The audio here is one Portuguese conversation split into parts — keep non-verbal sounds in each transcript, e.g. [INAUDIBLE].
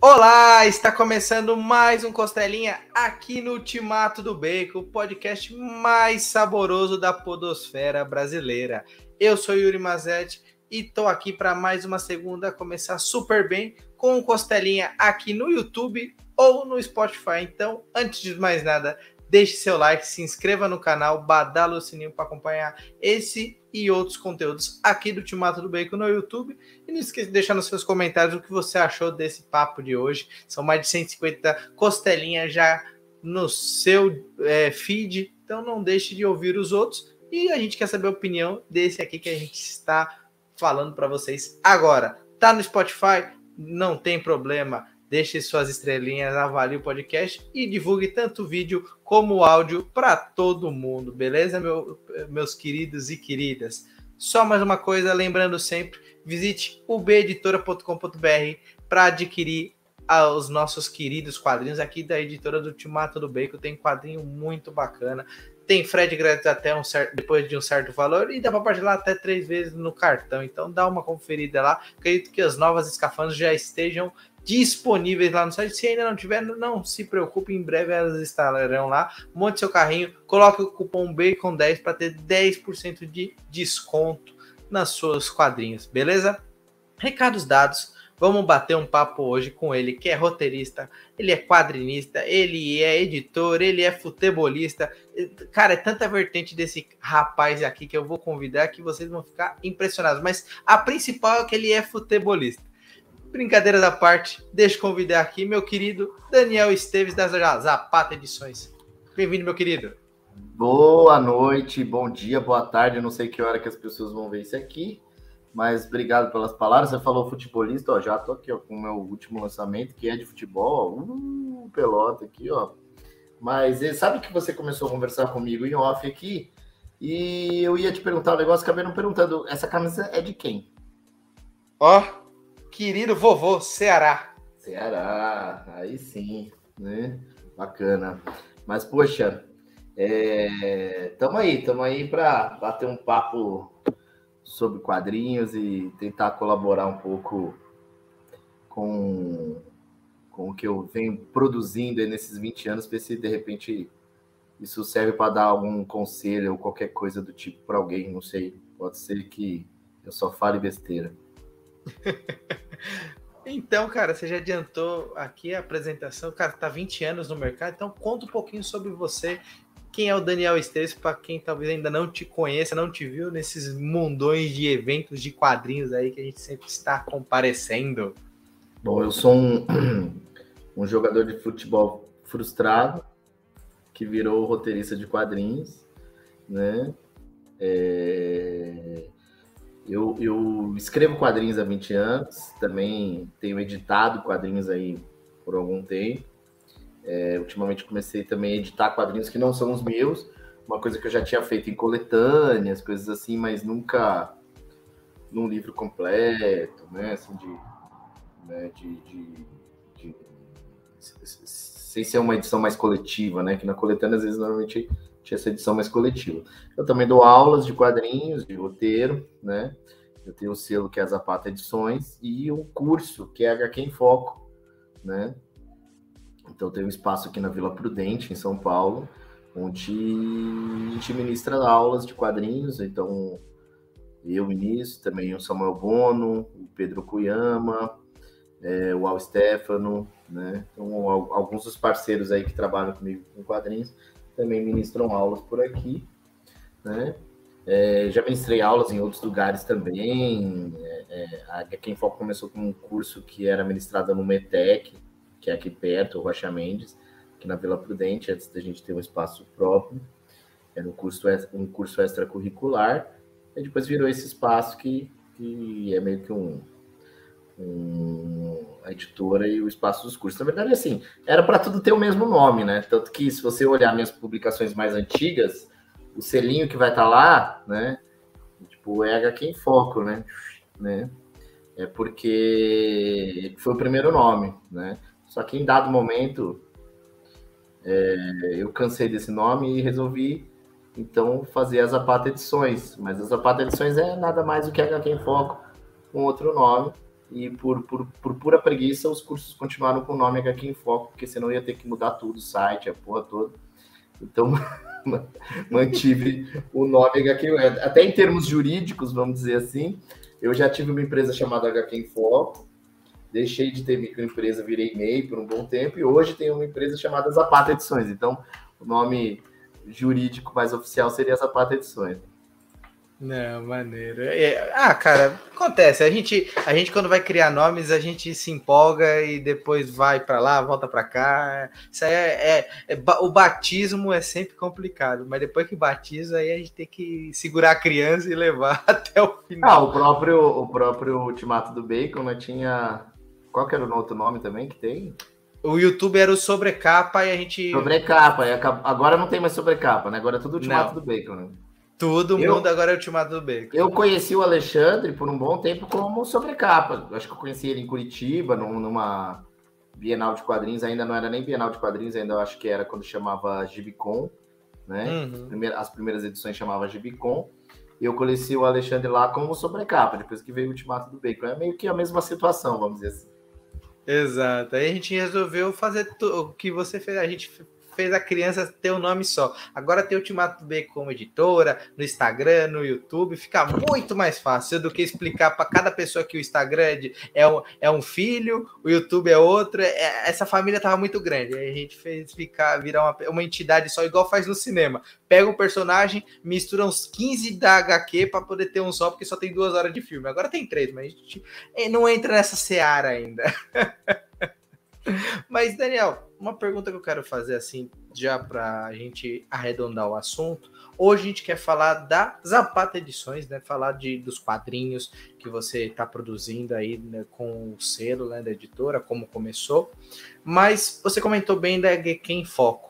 Olá, está começando mais um Costelinha aqui no Ultimato do Bacon, o podcast mais saboroso da podosfera brasileira. Eu sou Yuri Mazetti e estou aqui para mais uma segunda começar super bem com o Costelinha aqui no YouTube ou no Spotify. Então, antes de mais nada, deixe seu like, se inscreva no canal, badala o sininho para acompanhar esse e outros conteúdos aqui do Ultimato do Bacon no YouTube. E não esqueça de deixar nos seus comentários o que você achou desse papo de hoje. São mais de 150 costelinhas já no seu é, feed, então não deixe de ouvir os outros. E a gente quer saber a opinião desse aqui que a gente está falando para vocês agora. Tá no Spotify? Não tem problema deixe suas estrelinhas, avalie o podcast e divulgue tanto o vídeo como o áudio para todo mundo, beleza, meu, meus queridos e queridas? Só mais uma coisa, lembrando sempre, visite ubeditora.com.br para adquirir os nossos queridos quadrinhos aqui da editora do Ultimato do Bacon. Tem quadrinho muito bacana. Tem frete grátis até um certo, depois de um certo valor e dá para parcelar até três vezes no cartão. Então dá uma conferida lá. Acredito que as novas escafandras já estejam disponíveis lá no site. Se ainda não tiver, não se preocupe, em breve elas estarão lá. Monte seu carrinho, coloque o cupom BACON10 para ter 10% de desconto nas suas quadrinhos, beleza? Recados dados. Vamos bater um papo hoje com ele, que é roteirista, ele é quadrinista, ele é editor, ele é futebolista. Cara, é tanta vertente desse rapaz aqui que eu vou convidar que vocês vão ficar impressionados. Mas a principal é que ele é futebolista. Brincadeiras à parte, deixa eu convidar aqui meu querido Daniel Esteves das Zapata Edições. Bem-vindo, meu querido. Boa noite, bom dia, boa tarde. Eu não sei que hora que as pessoas vão ver isso aqui, mas obrigado pelas palavras. Você falou futebolista, ó, já tô aqui ó, com o meu último lançamento, que é de futebol. Ó, uh, pelota aqui, ó. Mas sabe que você começou a conversar comigo em off aqui? E eu ia te perguntar um negócio, acabei não perguntando. Essa camisa é de quem? Ó, querido vovô Ceará. Ceará, aí sim, né? Bacana. Mas, poxa, é... aí, tamo aí para bater um papo sobre quadrinhos e tentar colaborar um pouco com, com o que eu venho produzindo nesses 20 anos, ver se de repente isso serve para dar algum conselho ou qualquer coisa do tipo para alguém, não sei. Pode ser que eu só fale besteira. [LAUGHS] Então, cara, você já adiantou aqui a apresentação. Cara, tá 20 anos no mercado, então conta um pouquinho sobre você. Quem é o Daniel Esteves, para quem talvez ainda não te conheça, não te viu nesses mundões de eventos de quadrinhos aí que a gente sempre está comparecendo? Bom, eu sou um, um jogador de futebol frustrado que virou roteirista de quadrinhos, né? É... Eu, eu escrevo quadrinhos há 20 anos, também tenho editado quadrinhos aí por algum tempo. É, ultimamente comecei também a editar quadrinhos que não são os meus, uma coisa que eu já tinha feito em coletâneas, coisas assim, mas nunca num livro completo, né? Assim, de, né, de, de, de, sem ser uma edição mais coletiva, né? Que na coletânea, às vezes, normalmente tinha essa edição mais coletiva. Eu também dou aulas de quadrinhos, de roteiro, né? Eu tenho o selo que é a Zapata Edições e um curso que é HQ em Foco, né? Então tem um espaço aqui na Vila Prudente, em São Paulo, onde a gente ministra aulas de quadrinhos, então eu ministro, também o Samuel Bono, o Pedro Cuyama, é, o Al Stefano, né? Então, alguns dos parceiros aí que trabalham comigo com quadrinhos também ministram aulas por aqui, né? É, já ministrei aulas em outros lugares também. É, é, a Quem Foco começou com um curso que era ministrado no METEC, que é aqui perto, o Rocha Mendes, aqui na Vila Prudente, antes da gente ter um espaço próprio. Era um curso, um curso extracurricular. E depois virou esse espaço que, que é meio que um, um, a editora e o espaço dos cursos. Na verdade, assim, era para tudo ter o mesmo nome, né? Tanto que se você olhar minhas publicações mais antigas, o selinho que vai estar tá lá, né? Tipo, é HQ em foco, né? né? É porque foi o primeiro nome, né? Só que em dado momento é, eu cansei desse nome e resolvi então fazer as Zapata Edições. Mas as Zapata Edições é nada mais do que HQ em Foco com outro nome e por, por, por pura preguiça os cursos continuaram com o nome HQ em Foco, porque senão ia ter que mudar tudo, o site, a porra toda. Então, [LAUGHS] mantive o nome HQ. Até em termos jurídicos, vamos dizer assim, eu já tive uma empresa chamada HQ em Foco, deixei de ter microempresa, virei MEI por um bom tempo, e hoje tenho uma empresa chamada Zapata Edições. Então, o nome jurídico mais oficial seria Zapata Edições. Não, maneiro. É, ah, cara, acontece. A gente, a gente quando vai criar nomes, a gente se empolga e depois vai para lá, volta para cá. Isso aí é, é, é, o batismo é sempre complicado, mas depois que batiza, aí a gente tem que segurar a criança e levar [LAUGHS] até o final. Ah, o próprio, o próprio Ultimato do Bacon, né, tinha qual que era o outro nome também que tem? O YouTube era o sobrecapa e a gente. Sobrecapa, agora não tem mais sobrecapa, né? Agora é tudo Ultimato não. do Bacon, né? Todo eu, mundo agora é Ultimato do Bacon. Eu conheci o Alexandre por um bom tempo como sobrecapa. Acho que eu conheci ele em Curitiba, numa Bienal de Quadrinhos. Ainda não era nem Bienal de Quadrinhos, ainda acho que era quando chamava Gibicon, né? Uhum. As primeiras edições chamava Gibicon. E eu conheci o Alexandre lá como sobrecapa, depois que veio o Ultimato do Bacon. É meio que a mesma situação, vamos dizer assim. Exato. Aí a gente resolveu fazer o que você fez. A gente fez a criança ter um nome só. Agora tem o Ultimato B como editora, no Instagram, no YouTube, fica muito mais fácil do que explicar para cada pessoa que o Instagram é, é, um, é um filho, o YouTube é outro. É, essa família tava muito grande. Aí a gente fez ficar, virar uma, uma entidade só, igual faz no cinema. Pega um personagem, mistura uns 15 da HQ para poder ter um só, porque só tem duas horas de filme. Agora tem três, mas a gente eh, não entra nessa seara ainda. [LAUGHS] Mas, Daniel, uma pergunta que eu quero fazer assim, já para a gente arredondar o assunto. Hoje a gente quer falar da Zapata Edições, né? Falar de, dos quadrinhos que você está produzindo aí né, com o selo né, da editora, como começou. Mas você comentou bem da HQ em Foco.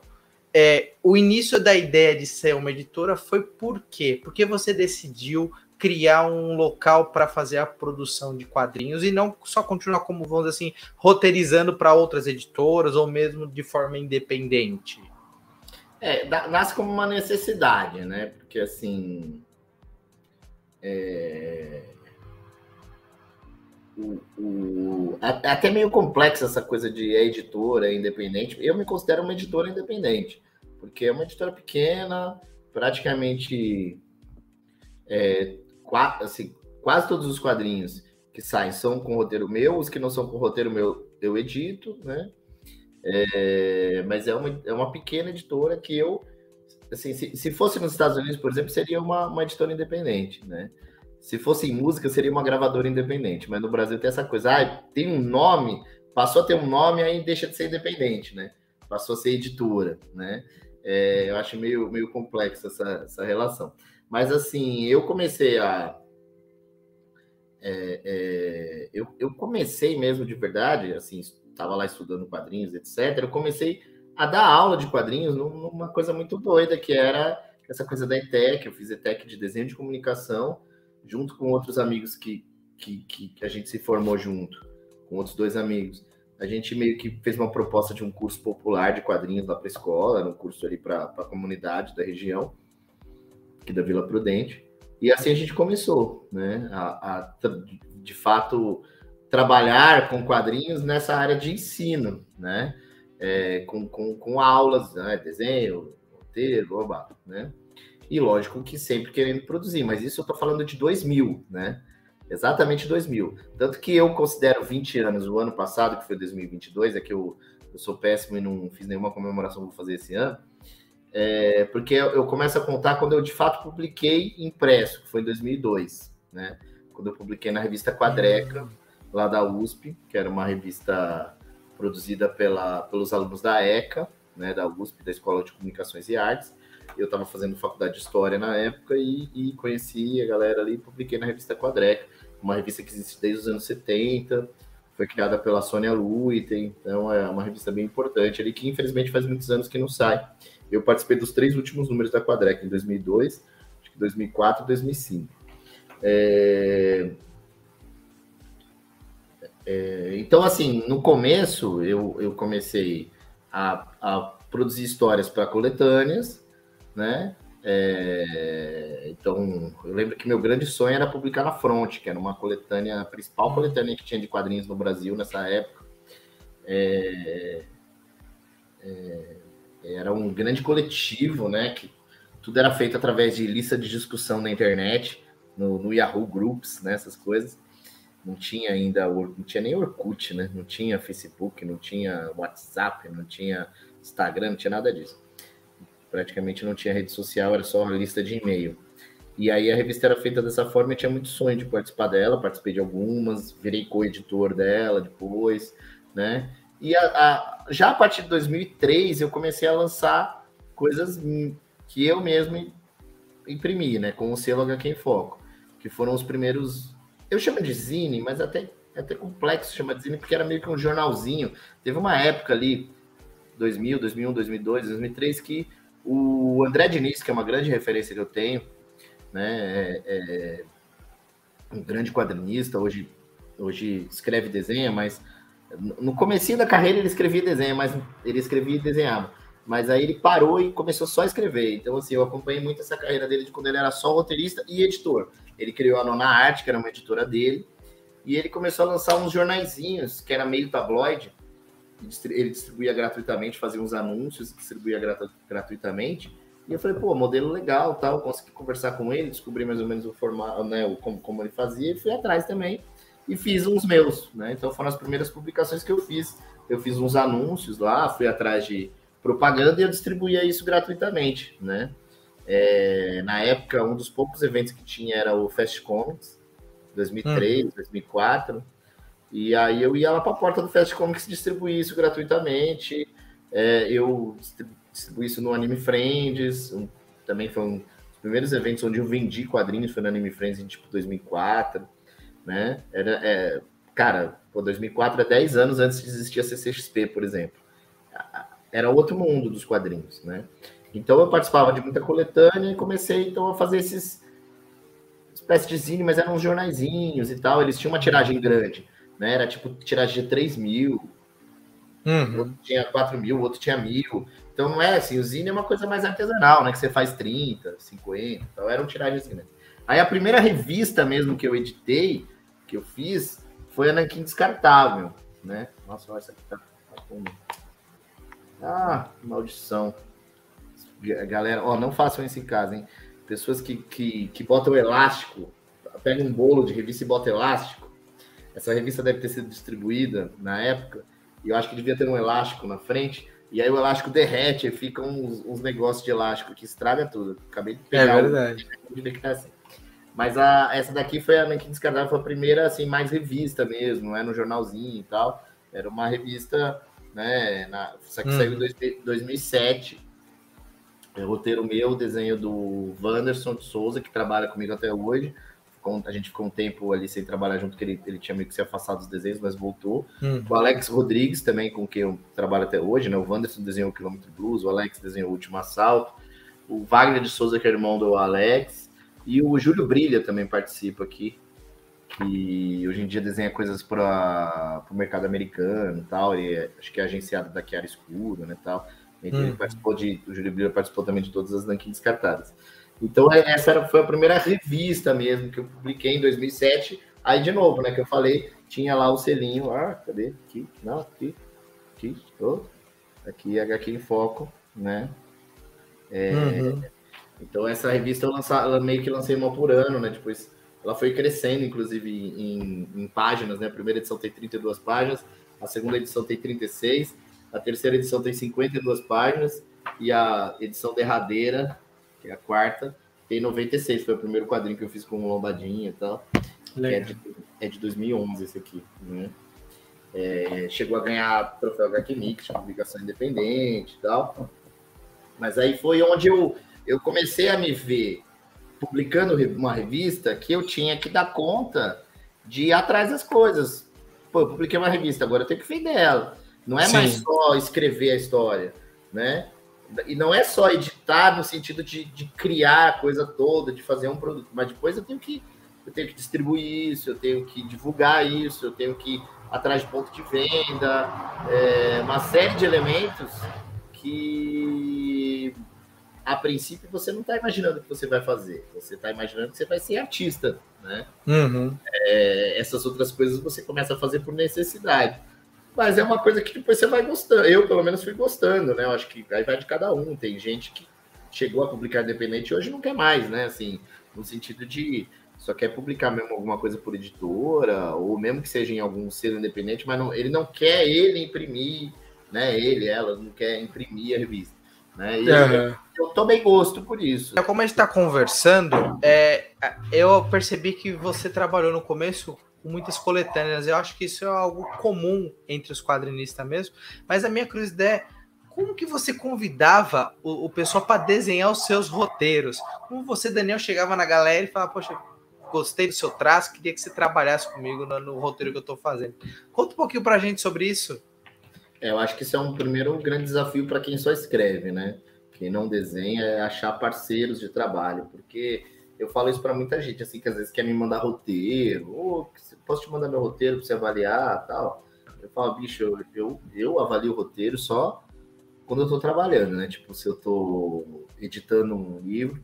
É, o início da ideia de ser uma editora foi por quê? Porque você decidiu criar um local para fazer a produção de quadrinhos e não só continuar como vamos dizer assim roteirizando para outras editoras ou mesmo de forma independente. É, nasce como uma necessidade, né? Porque assim é... O, o, é, é até meio complexa essa coisa de editora independente. Eu me considero uma editora independente, porque é uma editora pequena, praticamente é, assim, quase todos os quadrinhos que saem são com roteiro meu, os que não são com roteiro meu eu edito, né? É, mas é uma, é uma pequena editora que eu, assim, se, se fosse nos Estados Unidos, por exemplo, seria uma, uma editora independente, né? Se fosse em música, seria uma gravadora independente, mas no Brasil tem essa coisa, ah, tem um nome, passou a ter um nome, aí deixa de ser independente, né? Passou a ser editora, né? É, eu acho meio, meio complexa essa, essa relação. Mas assim, eu comecei a. É, é, eu, eu comecei mesmo de verdade, assim, estava lá estudando quadrinhos, etc. Eu comecei a dar aula de quadrinhos numa coisa muito doida, que era essa coisa da ETEC. Eu fiz ETEC de desenho de comunicação, junto com outros amigos que, que, que a gente se formou junto, com outros dois amigos. A gente meio que fez uma proposta de um curso popular de quadrinhos lá para a escola, era um curso ali para a comunidade da região aqui da Vila Prudente. E assim a gente começou, né? A, a, de fato trabalhar com quadrinhos nessa área de ensino, né? É, com, com, com, aulas, né? desenho, roteiro, oba, né? E lógico que sempre querendo produzir, mas isso eu tô falando de 2000, né? Exatamente 2000. Tanto que eu considero 20 anos, o ano passado, que foi 2022, é que eu, eu sou péssimo e não fiz nenhuma comemoração, vou fazer esse ano. É, porque eu começo a contar quando eu de fato publiquei impresso, que foi em 2002, né? Quando eu publiquei na revista Quadreca, lá da USP, que era uma revista produzida pela, pelos alunos da ECA, né, da USP, da Escola de Comunicações e Artes. Eu estava fazendo faculdade de História na época e, e conheci a galera ali e publiquei na revista Quadreca, uma revista que existe desde os anos 70, foi criada pela Sônia Luiten, então é uma revista bem importante ali, que infelizmente faz muitos anos que não sai. Eu participei dos três últimos números da Quadrec, em 2002, acho que 2004 e 2005. É... É, então, assim, no começo eu, eu comecei a, a produzir histórias para coletâneas, né? É, então, eu lembro que meu grande sonho era publicar na Front, que era uma coletânea, a principal coletânea que tinha de quadrinhos no Brasil nessa época. É, é, era um grande coletivo, né? Que tudo era feito através de lista de discussão na internet, no, no Yahoo Groups, né? Essas coisas. Não tinha ainda, não tinha nem Orkut, né? Não tinha Facebook, não tinha WhatsApp, não tinha Instagram, não tinha nada disso praticamente não tinha rede social, era só lista de e-mail. E aí a revista era feita dessa forma e tinha muito sonho de participar dela, participei de algumas, virei co-editor dela depois, né? E a, a, já a partir de 2003 eu comecei a lançar coisas que eu mesmo imprimi, né? Com o selo HQ em Foco, que foram os primeiros. Eu chamo de zine, mas até, até complexo chamar de zine, porque era meio que um jornalzinho. Teve uma época ali, 2000, 2001, 2002, 2003, que o André Diniz, que é uma grande referência que eu tenho, né, é, é um grande quadrinista, hoje, hoje escreve e desenha, mas no começo da carreira ele escrevia desenha, mas ele escrevia e desenhava. Mas aí ele parou e começou só a escrever. Então, assim, eu acompanhei muito essa carreira dele de quando ele era só roteirista e editor. Ele criou a Nona Arte, que era uma editora dele, e ele começou a lançar uns jornaizinhos, que era meio tabloide, ele distribuía gratuitamente, fazia uns anúncios, distribuía gratuitamente. E eu falei, pô, modelo legal, tal. Consegui conversar com ele, descobri mais ou menos o formato, né, o, como, como ele fazia, e fui atrás também e fiz uns meus, né? Então foram as primeiras publicações que eu fiz. Eu fiz uns anúncios lá, fui atrás de propaganda e eu distribuía isso gratuitamente, né? É, na época, um dos poucos eventos que tinha era o Fast Comics, 2003, hum. 2004. E aí eu ia lá para a porta do Fast Comics distribuir isso gratuitamente. É, eu distribuí isso no Anime Friends, um, também foi um dos primeiros eventos onde eu vendi quadrinhos, foi no Anime Friends em tipo 2004, né? Era, é, cara, pô, 2004 é 10 anos antes de existir a CCXP, por exemplo. Era outro mundo dos quadrinhos, né? Então eu participava de muita coletânea e comecei então a fazer esses espécie de zine, mas eram uns jornaizinhos e tal, eles tinham uma tiragem grande né? Era tipo tiragem de 3 mil, uhum. outro tinha 4 mil, outro tinha mil. Então não é assim, o Zine é uma coisa mais artesanal, né? Que você faz 30, 50, então era um tiragem assim, né? Aí a primeira revista mesmo que eu editei, que eu fiz, foi a Nankin Descartável, né? Nossa, olha, essa aqui tá, tá com... Ah, maldição. Galera, ó, não façam isso em casa, hein? Pessoas que, que, que botam elástico, pegam um bolo de revista e botam elástico, essa revista deve ter sido distribuída na época, e eu acho que devia ter um elástico na frente, e aí o elástico derrete e fica uns, uns negócios de elástico que estraga tudo. Acabei de pegar. É verdade. O... Mas a, essa daqui foi a Nankin Descartável, foi a primeira, assim, mais revista mesmo, não é no jornalzinho e tal. Era uma revista, né, na, só que hum. saiu em 2007. É roteiro meu, desenho do Wanderson de Souza, que trabalha comigo até hoje a gente ficou um tempo ali sem trabalhar junto, que ele, ele tinha meio que se afastado dos desenhos, mas voltou. Hum. O Alex Rodrigues também, com quem eu trabalho até hoje, né? O Wanderson desenhou o Quilômetro Blues, o Alex desenhou o Último Assalto, o Wagner de Souza, que é irmão do Alex, e o Júlio Brilha também participa aqui, que hoje em dia desenha coisas para o mercado americano e tal, e é, acho que é agenciado da Chiara Escuro, né, tal. Hum. Ele participou de, o Júlio Brilha participou também de todas as Nankin descartadas. Então, é, essa foi a primeira revista mesmo que eu publiquei em 2007. Aí, de novo, né, que eu falei, tinha lá o selinho. Ah, cadê? Aqui, não, aqui, aqui, oh, aqui, HQ em Foco, né? É, uhum. Então, essa revista eu ela meio que lancei uma por ano, né? Depois ela foi crescendo, inclusive, em, em páginas, né? A primeira edição tem 32 páginas, a segunda edição tem 36, a terceira edição tem 52 páginas, e a edição derradeira que é a quarta, tem 96, foi o primeiro quadrinho que eu fiz com o Lombadinha e tal. É de, é de 2011 esse aqui, né? É, chegou a ganhar troféu HQ Mix, publicação independente e tal. Mas aí foi onde eu, eu comecei a me ver publicando uma revista que eu tinha que dar conta de ir atrás das coisas. Pô, eu publiquei uma revista, agora eu tenho que vender ela. Não é Sim. mais só escrever a história, né? E não é só editar no sentido de, de criar a coisa toda, de fazer um produto, mas depois eu tenho que eu tenho que distribuir isso, eu tenho que divulgar isso, eu tenho que ir atrás de ponto de venda, é, uma série de elementos que a princípio você não está imaginando o que você vai fazer, você está imaginando que você vai ser artista, né? Uhum. É, essas outras coisas você começa a fazer por necessidade. Mas é uma coisa que depois você vai gostando. Eu, pelo menos, fui gostando, né? Eu acho que aí vai de cada um. Tem gente que chegou a publicar independente e hoje não quer mais, né? Assim, no sentido de só quer publicar mesmo alguma coisa por editora, ou mesmo que seja em algum selo independente, mas não, ele não quer ele imprimir, né? Ele, ela, não quer imprimir a revista. Né? E uhum. eu, eu tomei gosto por isso. É como a gente está conversando, é, eu percebi que você trabalhou no começo com muitas coletâneas. Eu acho que isso é algo comum entre os quadrinistas mesmo. Mas a minha curiosidade é como que você convidava o, o pessoal para desenhar os seus roteiros? Como você, Daniel, chegava na galera e falava, poxa, gostei do seu traço, queria que você trabalhasse comigo no, no roteiro que eu estou fazendo. Conta um pouquinho para a gente sobre isso. É, eu acho que isso é um primeiro grande desafio para quem só escreve, né? Quem não desenha é achar parceiros de trabalho, porque eu falo isso para muita gente, assim, que às vezes quer me mandar roteiro, ou posso te mandar meu roteiro para você avaliar tal. Eu falo, bicho, eu, eu, eu avalio o roteiro só quando eu estou trabalhando, né? Tipo, se eu estou editando um livro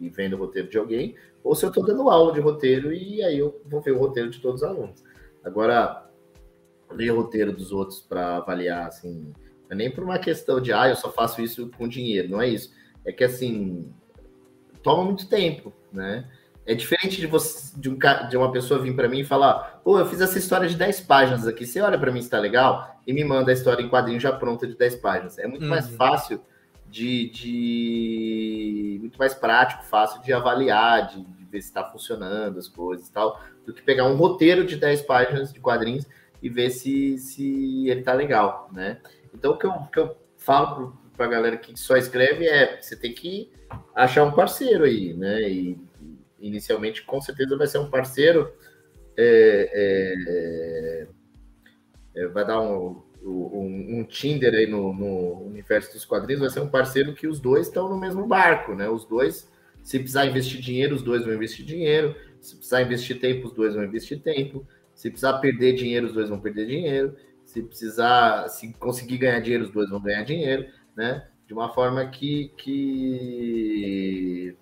e vendo o roteiro de alguém, ou se eu estou dando aula de roteiro e aí eu vou ver o roteiro de todos os alunos. Agora, ler o roteiro dos outros para avaliar, assim, não é nem por uma questão de, ah, eu só faço isso com dinheiro, não é isso. É que, assim, toma muito tempo, né? É diferente de você de, um, de uma pessoa vir para mim e falar: pô, eu fiz essa história de 10 páginas aqui, você olha para mim se tá legal e me manda a história em quadrinho já pronta de 10 páginas. É muito uhum. mais fácil de, de, muito mais prático, fácil de avaliar, de, de ver se está funcionando as coisas e tal, do que pegar um roteiro de 10 páginas de quadrinhos e ver se, se ele tá legal, né? Então, o que eu, que eu falo para a galera que só escreve é você tem que achar um parceiro aí, né? E inicialmente, com certeza, vai ser um parceiro. É, é, é, vai dar um, um, um, Tinder aí no, no universo dos quadrinhos, vai ser um parceiro que os dois estão no mesmo barco, né? Os dois, se precisar investir dinheiro, os dois vão investir dinheiro. Se precisar investir tempo, os dois vão investir tempo. Se precisar perder dinheiro, os dois vão perder dinheiro. Se precisar, se conseguir ganhar dinheiro, os dois vão ganhar dinheiro, né? De uma forma que, que...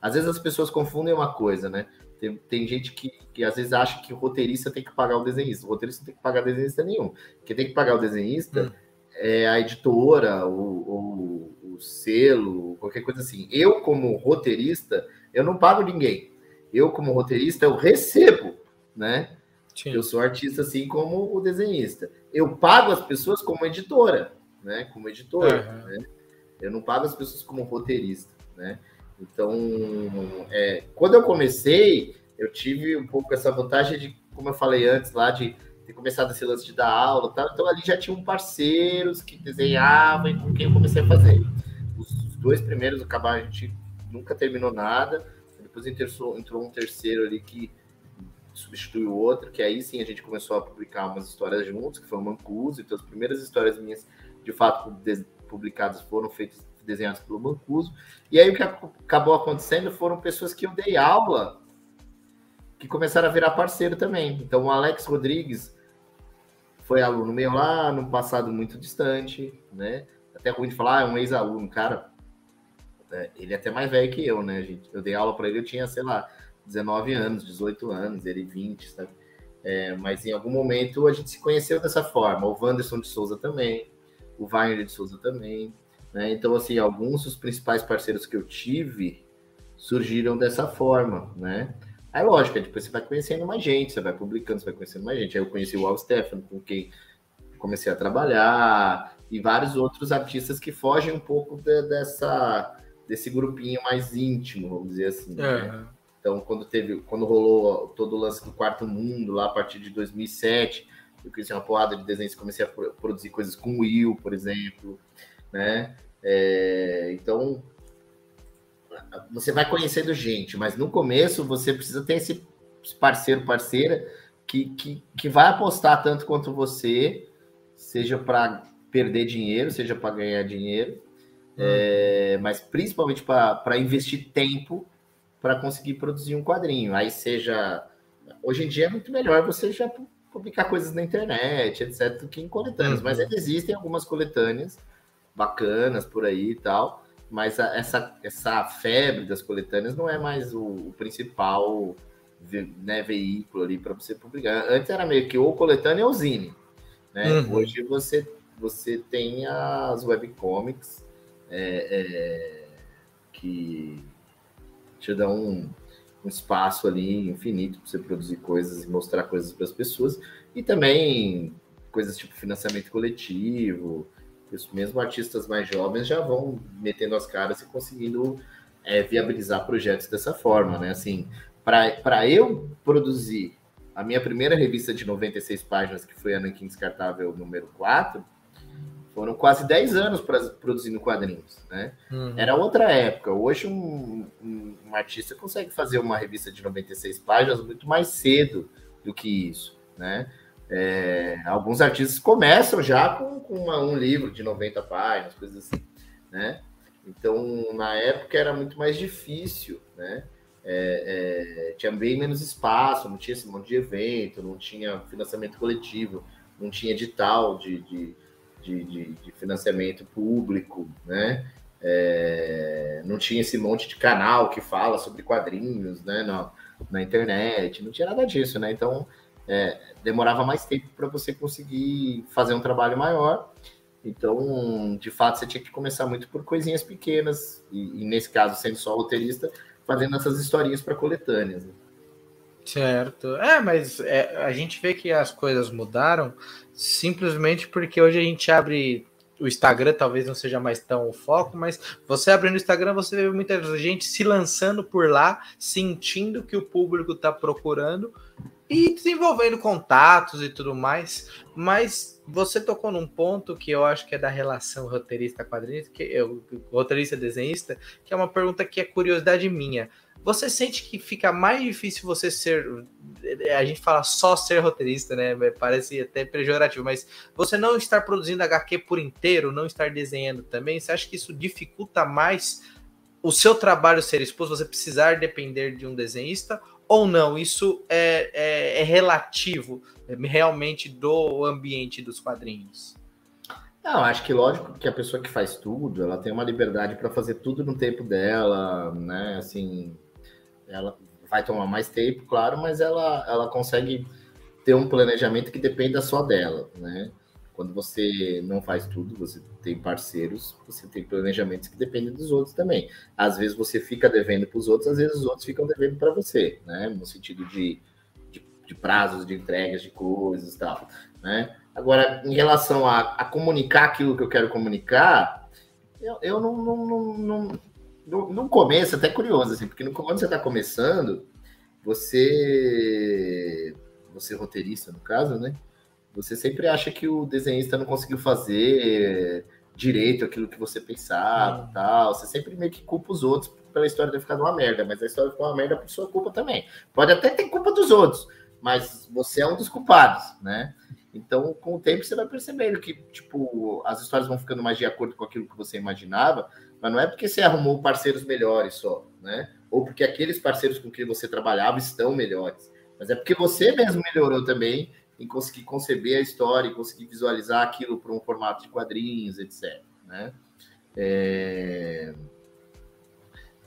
às vezes as pessoas confundem uma coisa, né? Tem, tem gente que, que às vezes acha que o roteirista tem que pagar o desenhista. O roteirista não tem que pagar desenhista nenhum. Quem tem que pagar o desenhista hum. é a editora, o, o, o selo, qualquer coisa assim. Eu, como roteirista, eu não pago ninguém. Eu, como roteirista, eu recebo, né? Sim. Eu sou artista assim como o desenhista. Eu pago as pessoas como editora, né? Como editora, uhum. né? Eu não pago as pessoas como roteirista, né? Então, é, quando eu comecei, eu tive um pouco essa vantagem de, como eu falei antes lá, de ter começado esse lance de dar aula, tá? então ali já tinham parceiros que desenhavam e com quem eu comecei a fazer. Os dois primeiros acabaram, a gente nunca terminou nada, depois entrou, entrou um terceiro ali que substituiu o outro, que aí sim a gente começou a publicar umas histórias juntos, que foi o Mancuso, então as primeiras histórias minhas, de fato, publicadas foram feitas, desenhadas pelo Mancuso, e aí o que acabou acontecendo foram pessoas que eu dei aula, que começaram a virar parceiro também, então o Alex Rodrigues foi aluno meu lá, no passado muito distante, né, até ruim de falar, é um ex-aluno, cara, é, ele é até mais velho que eu, né, gente, eu dei aula para ele, eu tinha, sei lá, 19 anos, 18 anos, ele 20, sabe? É, mas em algum momento a gente se conheceu dessa forma. O Wanderson de Souza também, o Wagner de Souza também. Né? Então, assim, alguns dos principais parceiros que eu tive surgiram dessa forma, né? Aí, lógico, depois você vai conhecendo mais gente, você vai publicando, você vai conhecendo mais gente. Aí eu conheci o Al Stefano, com quem comecei a trabalhar, e vários outros artistas que fogem um pouco de, dessa, desse grupinho mais íntimo, vamos dizer assim. É. Né? Então, quando teve, quando rolou todo o lance do Quarto Mundo, lá a partir de 2007, eu conheci uma porrada de desenhos, comecei a produzir coisas com o Will, por exemplo, né? É, então, você vai conhecendo gente, mas no começo você precisa ter esse parceiro, parceira, que, que, que vai apostar tanto quanto você, seja para perder dinheiro, seja para ganhar dinheiro, hum. é, mas principalmente para investir tempo para conseguir produzir um quadrinho. Aí seja. Hoje em dia é muito melhor você já publicar coisas na internet, etc., do que em coletâneas. Uhum. Mas existem algumas coletâneas bacanas por aí e tal. mas a, essa, essa febre das coletâneas não é mais o, o principal né, veículo ali para você publicar. Antes era meio que ou coletânea ou zine. Né? Uhum. Hoje você, você tem as webcomics é, é, que te dão um, um espaço ali infinito para você produzir coisas e mostrar coisas para as pessoas. E também coisas tipo financiamento coletivo, mesmo artistas mais jovens já vão metendo as caras e conseguindo é, viabilizar projetos dessa forma, né? Assim, para eu produzir a minha primeira revista de 96 páginas, que foi a Nankin Descartável número 4, foram quase 10 anos pra, produzindo quadrinhos, né? Uhum. Era outra época. Hoje um, um, um, artista consegue fazer uma revista de 96 páginas muito mais cedo do que isso, né? É, alguns artistas começam já com, com uma, um livro de 90 páginas, coisas assim, né? Então, na época era muito mais difícil, né? É, é, tinha bem menos espaço, não tinha esse monte de evento, não tinha financiamento coletivo, não tinha edital de, de, de, de, de financiamento público, né? É, não tinha esse monte de canal que fala sobre quadrinhos, né? Na, na internet, não tinha nada disso, né? Então, é, demorava mais tempo para você conseguir fazer um trabalho maior. Então, de fato, você tinha que começar muito por coisinhas pequenas, e, e nesse caso, sendo só roteirista, fazendo essas historinhas para coletâneas. Né? Certo. É, mas é, a gente vê que as coisas mudaram simplesmente porque hoje a gente abre o Instagram, talvez não seja mais tão o foco, mas você abrindo o Instagram, você vê muita gente se lançando por lá, sentindo que o público está procurando e desenvolvendo contatos e tudo mais. Mas você tocou num ponto que eu acho que é da relação roteirista-quadrinista, que eu, roteirista-desenhista, que é uma pergunta que é curiosidade minha. Você sente que fica mais difícil você ser. A gente fala só ser roteirista, né? Parece até pejorativo, mas você não estar produzindo HQ por inteiro, não estar desenhando também, você acha que isso dificulta mais o seu trabalho ser exposto, você precisar depender de um desenhista? ou não? Isso é, é, é relativo é, realmente do ambiente dos quadrinhos? Não, acho que lógico que a pessoa que faz tudo, ela tem uma liberdade para fazer tudo no tempo dela, né? Assim, ela vai tomar mais tempo, claro, mas ela, ela consegue ter um planejamento que dependa só dela, né? Quando você não faz tudo, você tem parceiros, você tem planejamentos que dependem dos outros também. Às vezes você fica devendo para os outros, às vezes os outros ficam devendo para você, né? No sentido de, de, de, prazos, de entregas de coisas e tal, né? Agora, em relação a, a, comunicar aquilo que eu quero comunicar, eu, eu não, não, não, não no, no começo, até curioso, assim, porque no, quando você está começando, você, você roteirista, no caso, né? Você sempre acha que o desenhista não conseguiu fazer direito aquilo que você pensava e tal. Você sempre meio que culpa os outros pela história ter ficado uma merda, mas a história ficou uma merda por sua culpa também. Pode até ter culpa dos outros, mas você é um dos culpados, né? Então, com o tempo, você vai percebendo que, tipo, as histórias vão ficando mais de acordo com aquilo que você imaginava, mas não é porque você arrumou parceiros melhores só, né? Ou porque aqueles parceiros com quem você trabalhava estão melhores, mas é porque você mesmo melhorou também em conseguir conceber a história e conseguir visualizar aquilo para um formato de quadrinhos, etc. Né? É...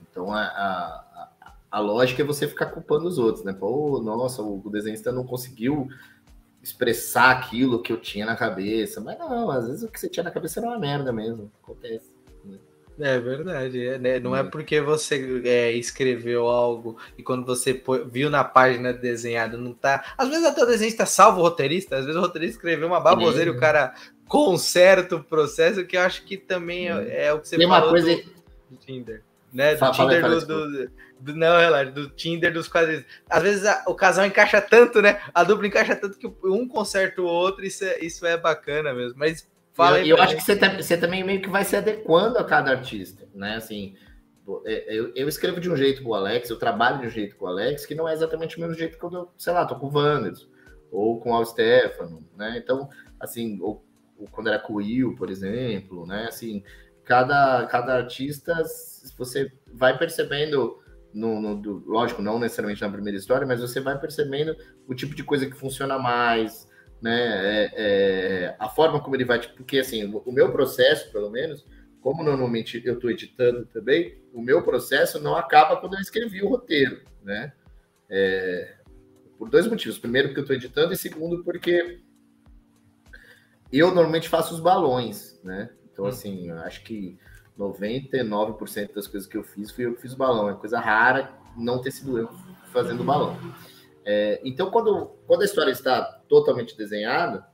Então, a, a, a, lógica é você ficar culpando os outros, né? Pô, nossa, o desenhista não conseguiu expressar aquilo que eu tinha na cabeça. Mas não, às vezes o que você tinha na cabeça era uma merda mesmo. Acontece. É verdade, é, né? não é hum. porque você é, escreveu algo e quando você viu na página desenhada não tá. Às vezes até o desenho está salvo o roteirista, às vezes o roteirista escreveu uma baboseira e o cara conserta o processo, que eu acho que também é, é o que você Tem falou uma coisa... do Tinder. Né? Do fala, Tinder fala, fala, do, do, do, Não, relaxa, do Tinder dos quadrinhos. Às vezes a, o casal encaixa tanto, né? A dupla encaixa tanto que um conserta o outro, isso é, isso é bacana mesmo. Mas Fala eu, eu acho que você, tá, você, também meio que vai se adequando a cada artista, né? Assim, é, eu, eu, escrevo de um jeito com o Alex, eu trabalho de um jeito com o Alex, que não é exatamente o mesmo jeito que eu, sei lá, tô com o Wanderson, ou com o Stefano, né? Então, assim, ou, ou, quando era com o Will, por exemplo, né? Assim, cada, cada artista, você vai percebendo, no, no do, lógico, não necessariamente na primeira história, mas você vai percebendo o tipo de coisa que funciona mais, né? É, é, a forma como ele vai, tipo, porque assim, o, o meu processo, pelo menos, como normalmente eu estou editando também, o meu processo não acaba quando eu escrevi o roteiro, né? É, por dois motivos. Primeiro, porque eu estou editando, e segundo, porque eu normalmente faço os balões, né? Então, hum. assim, acho que 99% das coisas que eu fiz fui eu que fiz o balão. É coisa rara não ter sido eu fazendo o balão. É, então, quando, quando a história está totalmente desenhada,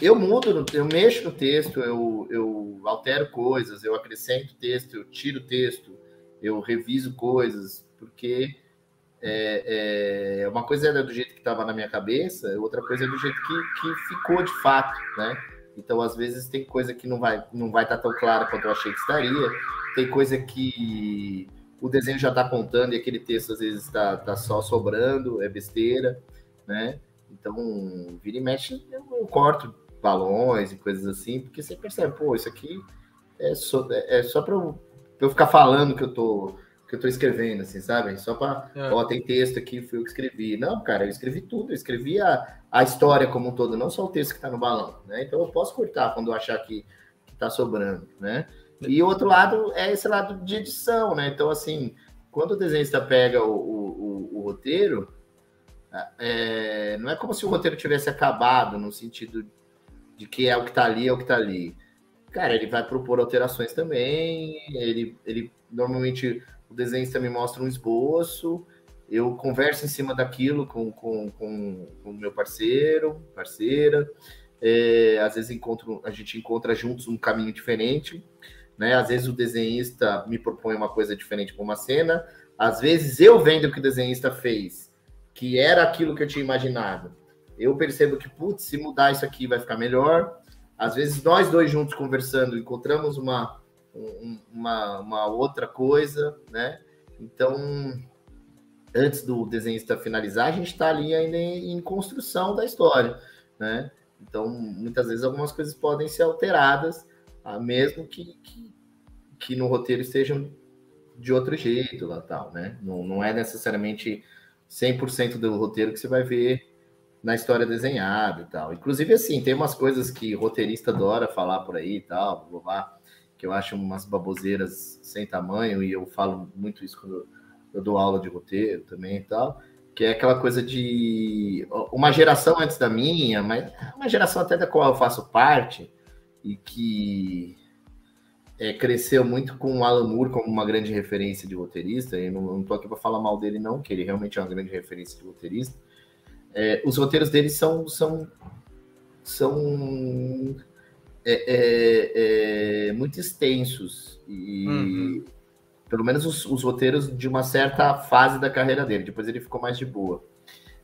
eu mudo, eu mexo no texto, eu, eu altero coisas, eu acrescento texto, eu tiro texto, eu reviso coisas, porque é, é, uma coisa é do jeito que estava na minha cabeça, outra coisa é do jeito que, que ficou de fato, né? Então, às vezes, tem coisa que não vai não vai estar tá tão clara quanto eu achei que estaria, tem coisa que o desenho já está contando e aquele texto, às vezes, está tá só sobrando, é besteira, né? Então, vira e mexe, eu, corto balões e coisas assim, porque você percebe, pô, isso aqui é só, é só para eu, eu, ficar falando que eu tô que eu tô escrevendo, assim, sabe? Só para, é. ó, tem texto aqui, fui eu que escrevi. Não, cara, eu escrevi tudo, eu escrevi a, a história como um todo, não só o texto que tá no balão, né? Então eu posso cortar quando eu achar que, que tá sobrando, né? E o outro lado é esse lado de edição, né? Então, assim, quando o desenhista pega o, o, o, o roteiro, é, não é como se o roteiro tivesse acabado, no sentido de que é o que está ali, é o que está ali. Cara, ele vai propor alterações também. Ele, ele normalmente desenhista me mostra um esboço. Eu converso em cima daquilo com o com, com, com meu parceiro, parceira. É, às vezes encontro, a gente encontra juntos um caminho diferente. Né? Às vezes o desenhista me propõe uma coisa diferente para uma cena. Às vezes eu vendo o que o desenhista fez, que era aquilo que eu tinha imaginado eu percebo que, putz, se mudar isso aqui vai ficar melhor. Às vezes nós dois juntos conversando encontramos uma, uma, uma outra coisa, né? Então, antes do desenhista finalizar, a gente está ali ainda em, em, construção da história, né? Então, muitas vezes algumas coisas podem ser alteradas, ah, mesmo que, que, que, no roteiro estejam de outro jeito lá tal, né? Não, não é necessariamente 100% do roteiro que você vai ver na história desenhada e tal. Inclusive, assim, tem umas coisas que roteirista adora falar por aí e tal, blá, eu acho umas baboseiras sem tamanho, e eu falo muito isso quando eu dou aula de roteiro também e tal, que é aquela coisa de uma geração antes da minha, mas uma geração até da qual eu faço parte, e que é, cresceu muito com o Alan Moore como uma grande referência de roteirista, e não, tô aqui para falar mal dele não, que ele realmente é uma grande referência de roteirista, é, os roteiros deles são são são é, é, é muito extensos e uhum. pelo menos os, os, roteiros de uma certa fase da carreira dele. Depois ele ficou mais de boa,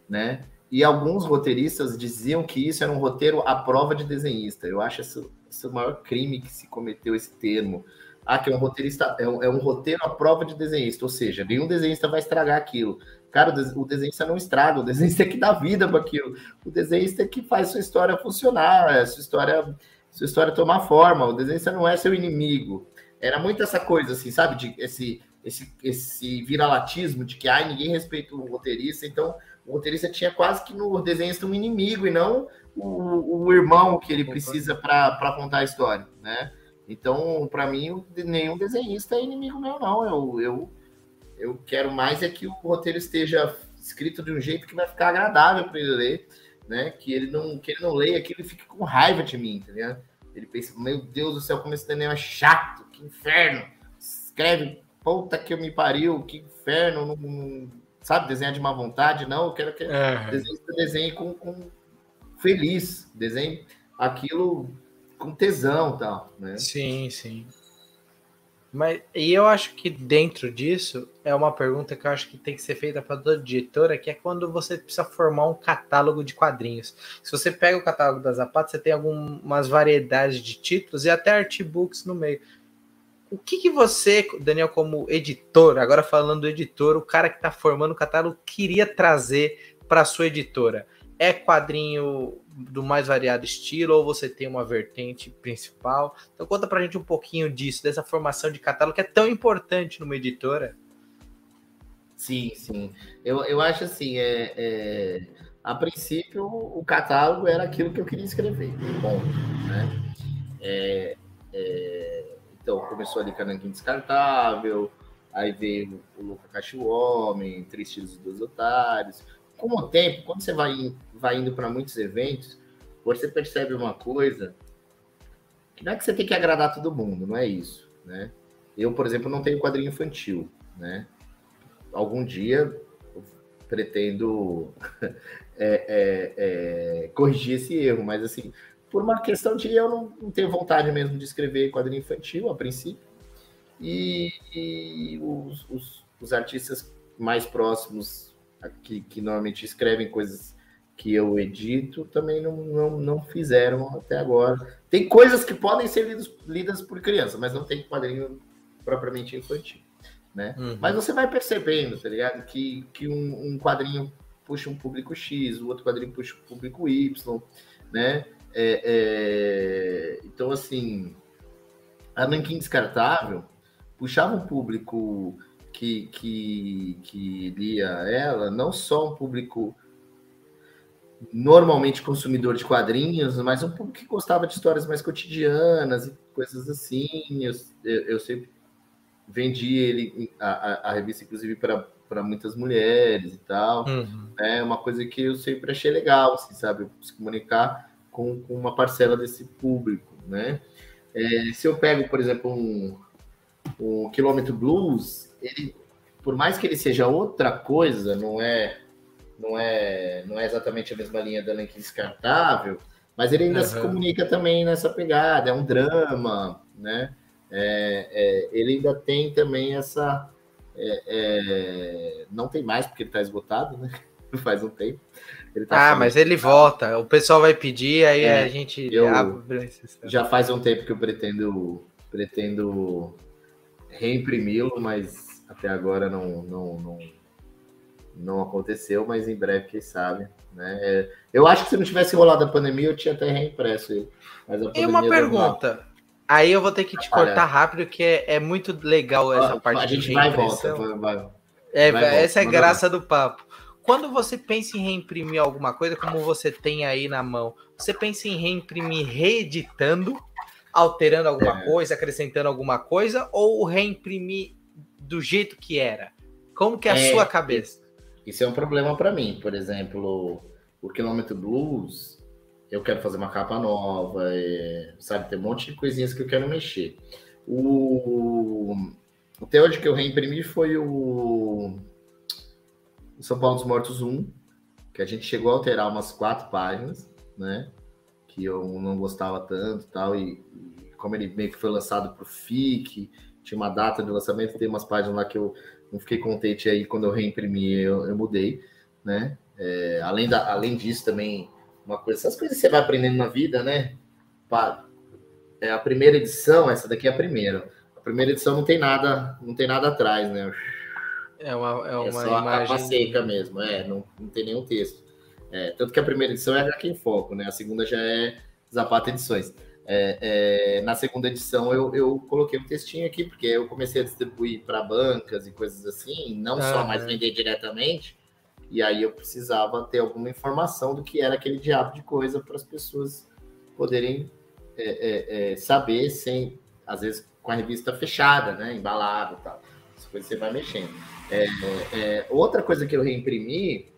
né? E alguns roteiristas diziam que isso era um roteiro à prova de desenhista. Eu acho esse, esse o maior crime que se cometeu esse termo. Ah, que é um roteirista, é um, é um roteiro à prova de desenhista, ou seja, nenhum desenhista vai estragar aquilo. Cara, o desenhista não estraga, o desenhista é que dá vida para aquilo. O desenhista é que faz sua história funcionar, é, sua história, sua história tomar forma. O desenhista não é seu inimigo. Era muito essa coisa, assim, sabe? De esse, esse, esse viralatismo de que ai, ninguém respeita o roteirista, então o roteirista tinha quase que no desenhista um inimigo e não o, o irmão que ele precisa para contar a história, né? Então, para mim, nenhum desenhista é inimigo meu, não. Eu, eu eu quero mais é que o roteiro esteja escrito de um jeito que vai ficar agradável para ele ler, né? Que ele não que ele não leia, que ele fique com raiva de mim, tá ligado? Ele pensa, meu Deus do céu, como esse desenho é chato, que inferno. Escreve, puta que eu me pariu, que inferno, não, não, sabe, desenhar de má vontade, não, eu quero que é. desenhe, desenhe com, com feliz, desenhe aquilo com tesão, tal, né? Sim, sim. Mas e eu acho que dentro disso é uma pergunta que eu acho que tem que ser feita para toda editora, que é quando você precisa formar um catálogo de quadrinhos. Se você pega o catálogo da Zapata, você tem algumas variedades de títulos e até artbooks no meio. O que, que você, Daniel, como editor, agora falando do editor, o cara que está formando o catálogo, queria trazer para sua editora? É quadrinho do mais variado estilo ou você tem uma vertente principal? Então conta pra gente um pouquinho disso, dessa formação de catálogo que é tão importante numa editora. Sim, sim. Eu, eu acho assim, é, é, a princípio o catálogo era aquilo que eu queria escrever. Bom, né? É, é, Então começou ali Nankin Descartável, aí veio o Luca Caixa Homem, Três Dois Otários. Com o tempo, quando você vai, vai indo para muitos eventos, você percebe uma coisa que não é que você tem que agradar todo mundo, não é isso, né? Eu, por exemplo, não tenho quadrinho infantil, né? Algum dia pretendo [LAUGHS] é, é, é, corrigir esse erro, mas assim, por uma questão de eu não, não ter vontade mesmo de escrever quadrinho infantil a princípio, e, e os, os, os, artistas mais próximos que, que normalmente escrevem coisas que eu edito também não, não, não fizeram até agora. Tem coisas que podem ser lidas, lidas por criança, mas não tem quadrinho propriamente infantil. Né? Uhum. Mas você vai percebendo, tá ligado? Que, que um, um, quadrinho puxa um público X, o outro quadrinho puxa um público Y, né? É, é... Então, assim, a Nankin Descartável puxava um público que, que, que lia ela, não só um público normalmente consumidor de quadrinhos, mas um público que gostava de histórias mais cotidianas e coisas assim. Eu, eu, eu sempre vendi ele, a, a revista, inclusive, para muitas mulheres e tal. Uhum. É uma coisa que eu sempre achei legal, assim, sabe? Se comunicar com, com uma parcela desse público, né? É, se eu pego, por exemplo, um, um Quilômetro Blues, ele, por mais que ele seja outra coisa, não é não é, não é exatamente a mesma linha da Link Descartável, mas ele ainda uhum. se comunica também nessa pegada, é um drama, né? É, é, ele ainda tem também essa. É, é não tem mais, porque ele está esgotado, né? [LAUGHS] Faz um tempo. Tá ah, mas ele volta. O pessoal vai pedir, aí é, a gente abre Já faz um tempo que eu pretendo, pretendo reimprimi-lo, mas até agora não, não, não, não aconteceu, mas em breve, quem sabe. Né? É, eu acho que se não tivesse rolado a pandemia, eu tinha até reimpresso ele. Mas e uma pergunta. Aí eu vou ter que te cortar rápido, que é, é muito legal essa parte a gente vai e volta. Vai, vai, é, vai essa é a graça do papo. Quando você pensa em reimprimir alguma coisa, como você tem aí na mão, você pensa em reimprimir reeditando, alterando alguma é. coisa, acrescentando alguma coisa, ou reimprimir do jeito que era? Como que é a é, sua cabeça? Isso é um problema para mim. Por exemplo, o Quilômetro Blues, eu quero fazer uma capa nova, é, sabe? Tem um monte de coisinhas que eu quero mexer. O, o teórico que eu reimprimi foi o... o São Paulo dos Mortos 1, que a gente chegou a alterar umas quatro páginas, né? Que eu não gostava tanto tal, e, e como ele meio que foi lançado para o FIC, tinha uma data de lançamento, tem umas páginas lá que eu não fiquei contente aí quando eu reimprimi, eu, eu mudei, né? É, além, da, além disso, também, uma coisa, essas coisas que você vai aprendendo na vida, né? Pá, é a primeira edição, essa daqui é a primeira. A primeira edição não tem nada, não tem nada atrás, né? É uma, é uma é só imagem... a capa seca mesmo, é, não, não tem nenhum texto. É, tanto que a primeira edição é aqui em Foco, né? A segunda já é Zapata Edições. É, é, na segunda edição eu, eu coloquei um textinho aqui, porque eu comecei a distribuir para bancas e coisas assim, não ah, só mais vender diretamente, e aí eu precisava ter alguma informação do que era aquele diabo de coisa para as pessoas poderem é, é, é, saber sem, às vezes, com a revista fechada, né, embalada e tal. As coisas você vai mexendo. É, outra coisa que eu reimprimi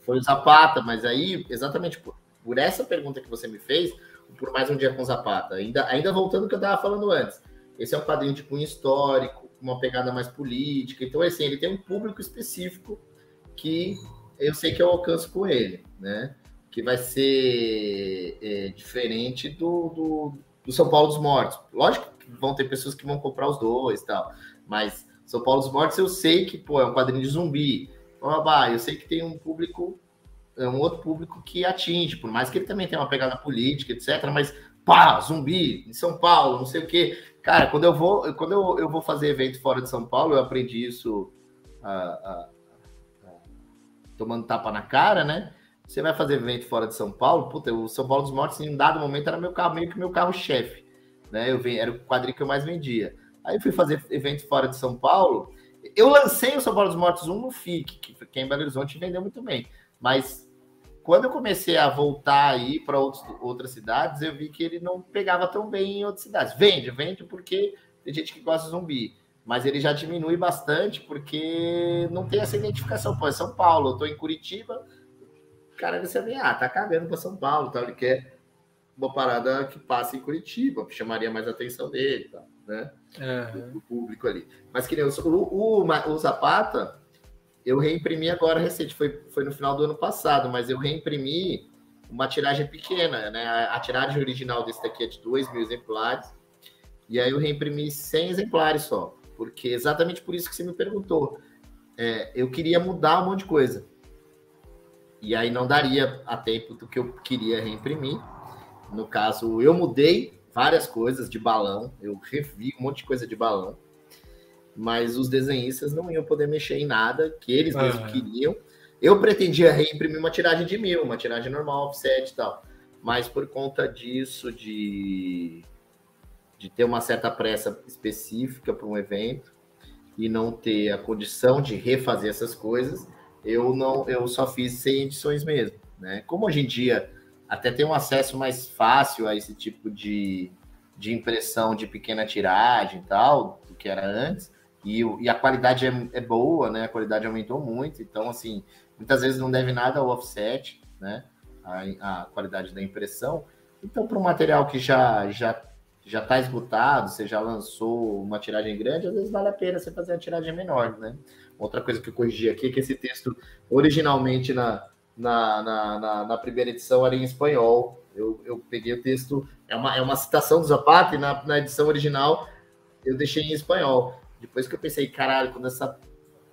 foi o Zapata, mas aí, exatamente por, por essa pergunta que você me fez, por mais um dia com Zapata. Ainda, ainda voltando ao que eu estava falando antes. Esse é um quadrinho de cunho histórico, uma pegada mais política. Então, assim, ele tem um público específico que eu sei que eu alcanço com ele, né? Que vai ser é, diferente do, do, do, São Paulo dos Mortos. Lógico que vão ter pessoas que vão comprar os dois tal, mas São Paulo dos Mortos eu sei que, pô, é um quadrinho de zumbi. Eu sei que tem um público é um outro público que atinge, por mais que ele também tenha uma pegada política, etc. Mas, pá, zumbi, em São Paulo, não sei o quê. Cara, quando eu vou, quando eu, eu vou fazer evento fora de São Paulo, eu aprendi isso tomando tapa na cara, né? Você vai fazer evento fora de São Paulo, puta, o São Paulo dos Mortos, em um dado momento, era meu carro, meio que meu carro-chefe. Né? Eu vim, era o quadrinho que eu mais vendia. Aí fui fazer evento fora de São Paulo. Eu lancei o São Paulo dos Mortos 1 no FIC, que, que em Belo Horizonte vendeu muito bem. Mas Quando eu comecei a voltar aí para outras cidades, eu vi que ele não pegava tão bem em outras cidades. Vende, vende porque tem gente que gosta de zumbi, mas ele já diminui bastante porque não tem essa identificação. Pô, é São Paulo, eu estou em Curitiba, o cara disse assim, ah, tá cagando para São Paulo, tal, ele quer uma parada que passe em Curitiba, que chamaria mais a atenção dele, tal, né? Uhum. Do público ali. Mas que nem o, o, o Zapata, eu reimprimi agora recente, foi, foi no final do ano passado, mas eu reimprimi uma tiragem pequena, né? A, a tiragem original desse daqui é de 2 mil exemplares, e aí eu reimprimi 100 exemplares só, porque exatamente por isso que você me perguntou. É, eu queria mudar um monte de coisa. E aí não daria a tempo do que eu queria reimprimir. No caso, eu mudei várias coisas de balão, eu revi um monte de coisa de balão mas os desenhistas não iam poder mexer em nada que eles ah, mesmos queriam. Eu pretendia reimprimir uma tiragem de mil, uma tiragem normal, offset e tal, mas por conta disso, de, de ter uma certa pressa específica para um evento e não ter a condição de refazer essas coisas, eu não, eu só fiz 100 edições mesmo, né? Como hoje em dia até tem um acesso mais fácil a esse tipo de, de impressão de pequena tiragem e tal, do que era antes, e, e a qualidade é, é, boa, né? A qualidade aumentou muito, então, assim, muitas vezes não deve nada ao offset, né? A, a qualidade da impressão. Então, para um material que já já já está esgotado, você já lançou uma tiragem grande, às vezes vale a pena você fazer uma tiragem menor, né? Outra coisa que eu corrigi aqui é que esse texto, originalmente na, na, na, na, na primeira edição, era em espanhol. Eu, eu peguei o texto, é uma, é uma citação do Zapata, e na, na edição original eu deixei em espanhol. Depois que eu pensei, caralho, quando essa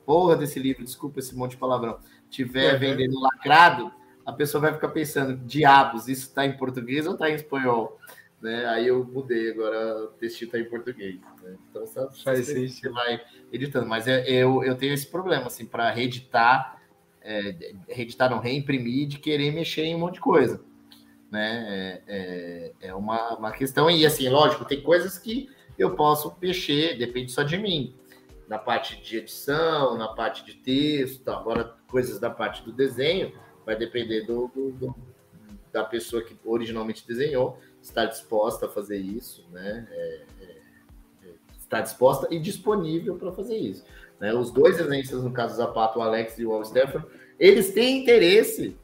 porra desse livro, desculpa esse monte de palavrão, tiver uhum. vendendo lacrado, a pessoa vai ficar pensando, diabos, isso está em português ou está em espanhol? Né? Aí eu mudei, agora o texto está em português. Né? Então, sabe, Faz você vai editando. Mas é, eu, eu tenho esse problema, assim, para reeditar, é, reeditar, não, reimprimir, de querer mexer em um monte de coisa. Né? É, é, é uma, uma questão, e assim, lógico, tem coisas que eu posso mexer, depende só de mim. Na parte de edição, na parte de texto, agora coisas da parte do desenho, vai depender do, do, do da pessoa que originalmente desenhou, estar disposta a fazer isso, né? É, é, é está disposta e disponível para fazer isso. Né? Os dois desenhistas, no caso Zapato, o Alex e o Al Stefan, eles têm interesse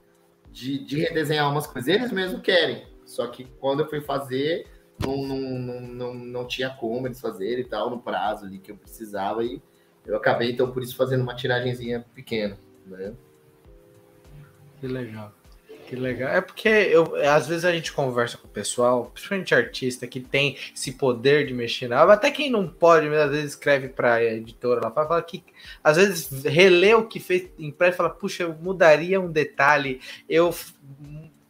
de, de redesenhar umas coisas, eles mesmos querem. Só que quando eu fui fazer, não, não, não, não, tinha como eles fazerem e tal, no prazo ali que eu precisava, e eu acabei, então, por isso, fazendo uma tiragenzinha pequena, né? Que legal. Que legal. É porque eu, às vezes a gente conversa com o pessoal, principalmente artista, que tem esse poder de mexer na até quem não pode, às vezes escreve para a editora lá, fala que às vezes relê o que fez impresso e fala, puxa, eu mudaria um detalhe, eu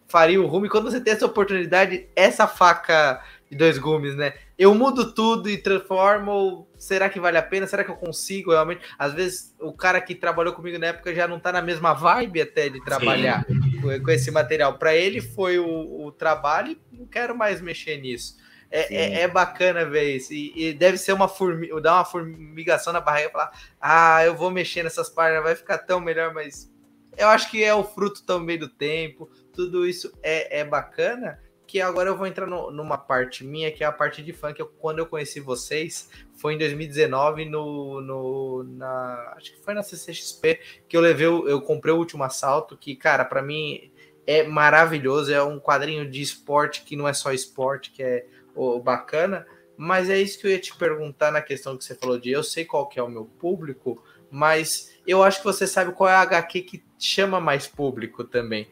faria o rumo, e quando você tem essa oportunidade, essa faca de dois gumes, né? Eu mudo tudo e transformo. Será que vale a pena? Será que eu consigo realmente? Às vezes o cara que trabalhou comigo na época já não tá na mesma vibe até de trabalhar com, com, esse material. Para ele foi o, o, trabalho e não quero mais mexer nisso. É, é, é, bacana ver isso. E, e, deve ser uma formiga, dar uma formigação na barriga falar: ah, eu vou mexer nessas páginas, vai ficar tão melhor, mas eu acho que é o fruto também do tempo. Tudo isso é, é bacana que agora eu vou entrar no, numa parte minha, que é a parte de funk. Eu, quando eu conheci vocês, foi em 2019, no, no, na, acho que foi na CCXP, que eu levei, eu comprei o último assalto, que, cara, para mim é maravilhoso. É um quadrinho de esporte que não é só esporte, que é oh, bacana. Mas é isso que eu ia te perguntar na questão que você falou de eu sei qual que é o meu público, mas eu acho que você sabe qual é a HQ que chama mais público também.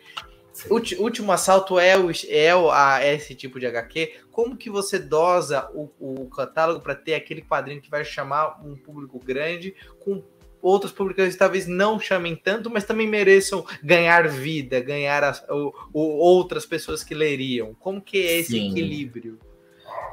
Último assalto é, o, é, o, a, esse tipo de HQ. Como que você dosa o, o catálogo para ter aquele quadrinho que vai chamar um público grande com outras publicações talvez não chamem tanto, mas também mereçam ganhar vida, ganhar as, outras pessoas que leriam. Como que é esse Sim. equilíbrio?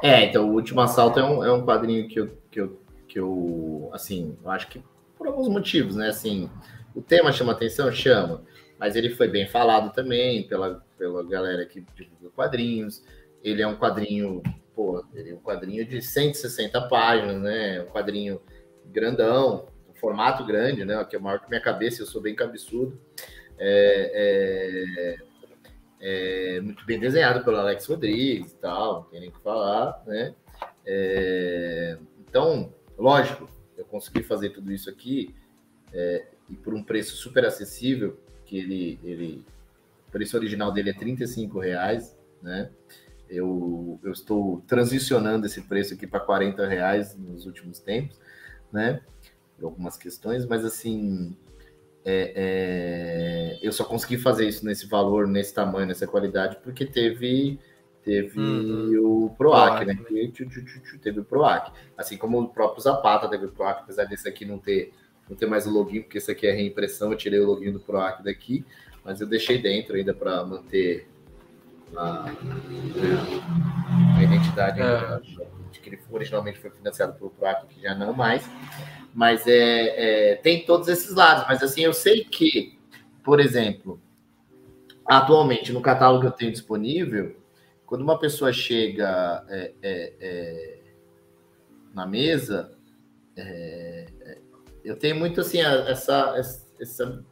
É, então o último assalto é um, é um quadrinho que eu, que eu, que eu assim, eu acho que por alguns motivos, né? Assim, o tema chama atenção, chama mas ele foi bem falado também pela, pela galera que divulga quadrinhos. Ele é um quadrinho, pô, ele é um quadrinho de 160 páginas, né? Um quadrinho grandão, um formato grande, né? Que é maior que minha cabeça, eu sou bem cabeçudo. é, é, é, muito bem desenhado pelo Alex Rodrigues e tal, não tem nem o que falar, né? É, então, lógico, eu consegui fazer tudo isso aqui é, e por um preço super acessível, que ele, ele o preço original dele é 35 reais, né? Eu, eu estou transicionando esse preço aqui para 40 reais nos últimos tempos, né? Algumas questões, mas assim, é, é, eu só consegui fazer isso nesse valor, nesse tamanho, nessa qualidade, porque teve teve uhum. o PROAC, né? né? Teve o PROAC. Assim como o próprio Zapata teve o PROAC, apesar desse aqui não ter, não ter mais o login, porque esse aqui é reimpressão, eu tirei o login do PROAC daqui, mas eu deixei dentro ainda para manter a, a identidade é. de que ele originalmente foi financiado pelo PROAC, que já não mais. Mas é, é, tem todos esses lados. Mas assim, eu sei que, por exemplo, atualmente no catálogo que eu tenho disponível, quando uma pessoa chega é, é, é na mesa, é, eu tenho muito assim essa, essa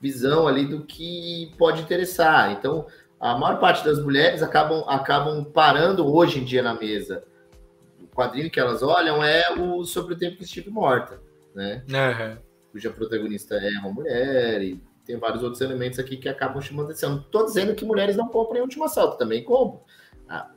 visão ali do que pode interessar. Então, a maior parte das mulheres acabam, acabam parando hoje em dia na mesa. O quadrinho que elas olham é o Sobre o Tempo que Estive Morta, né? Uhum. Cuja protagonista é uma mulher e tem vários outros elementos aqui que acabam chamando atenção. Estou dizendo que mulheres não comprem último assalto, também compram.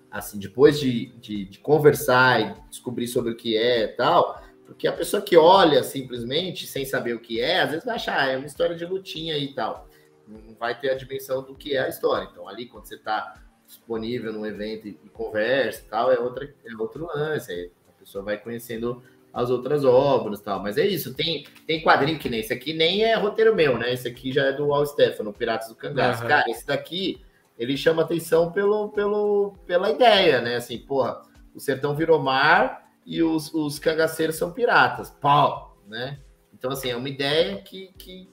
Assim, depois de, de, de, conversar e descobrir sobre o que é e tal, porque a pessoa que olha simplesmente sem saber o que é, às vezes vai achar, ah, é uma história de lutinha e tal. Não vai ter a dimensão do que é a história. Então, ali, quando você está disponível num evento e, e conversa e tal, é, outra, é outro lance. Aí a pessoa vai conhecendo as outras obras tal. Mas é isso, tem, tem quadrinho que nem esse aqui, nem é roteiro meu, né? Esse aqui já é do Al Stefano, Piratas do Cangaço. Uhum. Cara, esse daqui, ele chama atenção pelo, pelo, pela ideia, né? Assim, porra, o sertão virou mar e os, os cangaceiros são piratas. Pau, né? Então, assim, é uma ideia que, que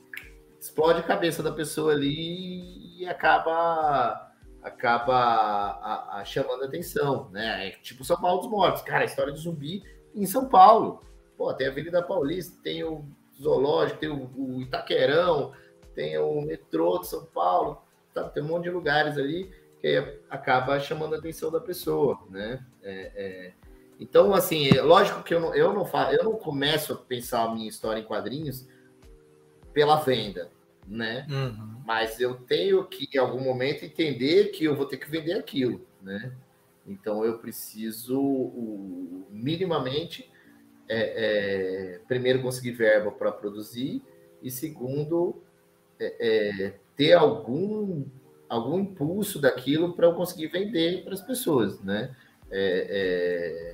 explode a cabeça da pessoa ali e acaba acaba a, a chamando atenção, né? É tipo São Paulo dos Mortos. Cara, a história de zumbi em São Paulo. Pô, tem a Avenida Paulista, tem o Zoológico, tem o, o Itaquerão, tem o metrô de São Paulo, tá? tem um monte de lugares ali que acaba chamando a atenção da pessoa, né? É, é... Então, assim, é lógico que eu não, eu, não faço, eu não começo a pensar a minha história em quadrinhos pela venda, né? Uhum. Mas eu tenho que, em algum momento, entender que eu vou ter que vender aquilo, né? Então eu preciso minimamente é, é, primeiro conseguir verba para produzir e segundo é, é, ter algum algum impulso daquilo para eu conseguir vender para as pessoas, né? É, é,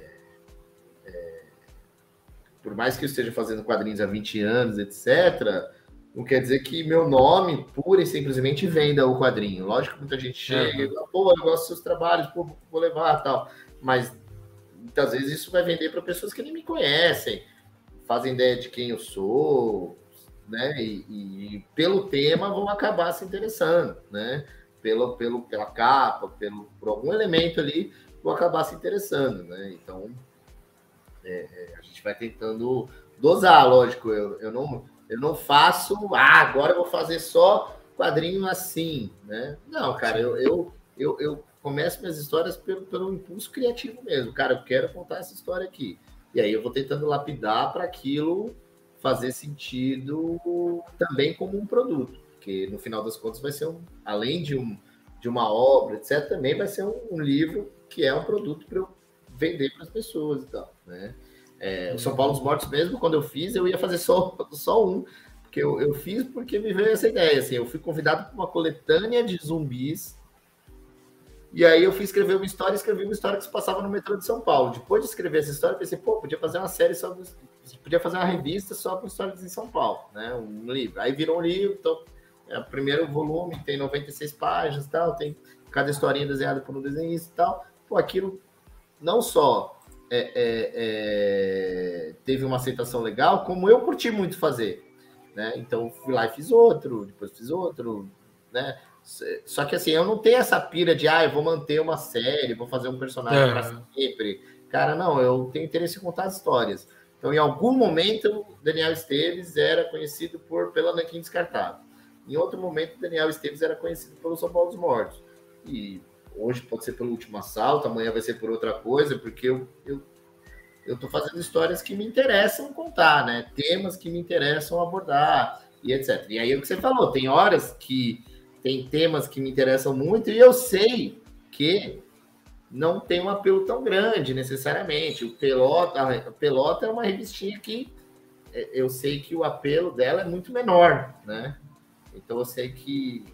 por mais que eu esteja fazendo quadrinhos há 20 anos, etc., não quer dizer que meu nome, pura e simplesmente, venda o quadrinho. Lógico que muita gente chega e fala, pô, eu gosto dos seus trabalhos, pô, vou levar tal. Mas muitas vezes isso vai vender para pessoas que nem me conhecem, fazem ideia de quem eu sou, né? E, e, pelo tema vão acabar se interessando, né? Pelo, pelo, pela capa, pelo, por algum elemento ali, vão acabar se interessando, né? Então, é, é gente vai tentando dosar, lógico. Eu, eu não eu não faço, ah, agora eu vou fazer só quadrinho assim, né? Não, cara, eu, eu, eu, eu começo minhas histórias pelo, pelo impulso criativo mesmo. Cara, eu quero contar essa história aqui. E aí eu vou tentando lapidar para aquilo fazer sentido também como um produto. Porque no final das contas vai ser um, além de, um, de uma obra, etc., também vai ser um, um livro que é um produto para eu vender para as pessoas e tal, né? É, o São Paulo dos Mortos mesmo, quando eu fiz, eu ia fazer só, [LAUGHS] só um, porque eu, eu fiz porque me veio essa ideia, assim, eu fui convidado para uma coletânea de zumbis, e aí eu fui escrever uma história, escrevi uma história que se passava no metrô de São Paulo. Depois de escrever essa história, pensei, pô, podia fazer uma série só, podia fazer uma revista só com histórias em São Paulo, né, um livro. Aí virou um livro, então, é o primeiro volume, tem 96 páginas tal, tem cada historinha desenhada por um desenhista e tal. Pô, aquilo não só é, é, é, teve uma aceitação legal, como eu curti muito fazer. Né? Então fui lá e fiz outro, depois fiz outro, né? Só que assim, eu não tenho essa pira de ah, eu vou manter uma série, vou fazer um personagem é. para sempre. Cara, não, eu tenho interesse em contar as histórias. Então, em algum momento, Daniel Esteves era conhecido por pela Nanquim Descartável. Em outro momento, Daniel Esteves era conhecido pelos São Paulo Mortos. E hoje pode ser pelo último assalto, amanhã vai ser por outra coisa, porque eu, eu, eu tô fazendo histórias que me interessam contar, né? Temas que me interessam abordar e etc. E aí é o que você falou, tem horas que tem temas que me interessam muito e eu sei que não tem um apelo tão grande necessariamente. O Pelota, a Pelota é uma revistinha que é, eu sei que o apelo dela é muito menor, né? Então eu sei que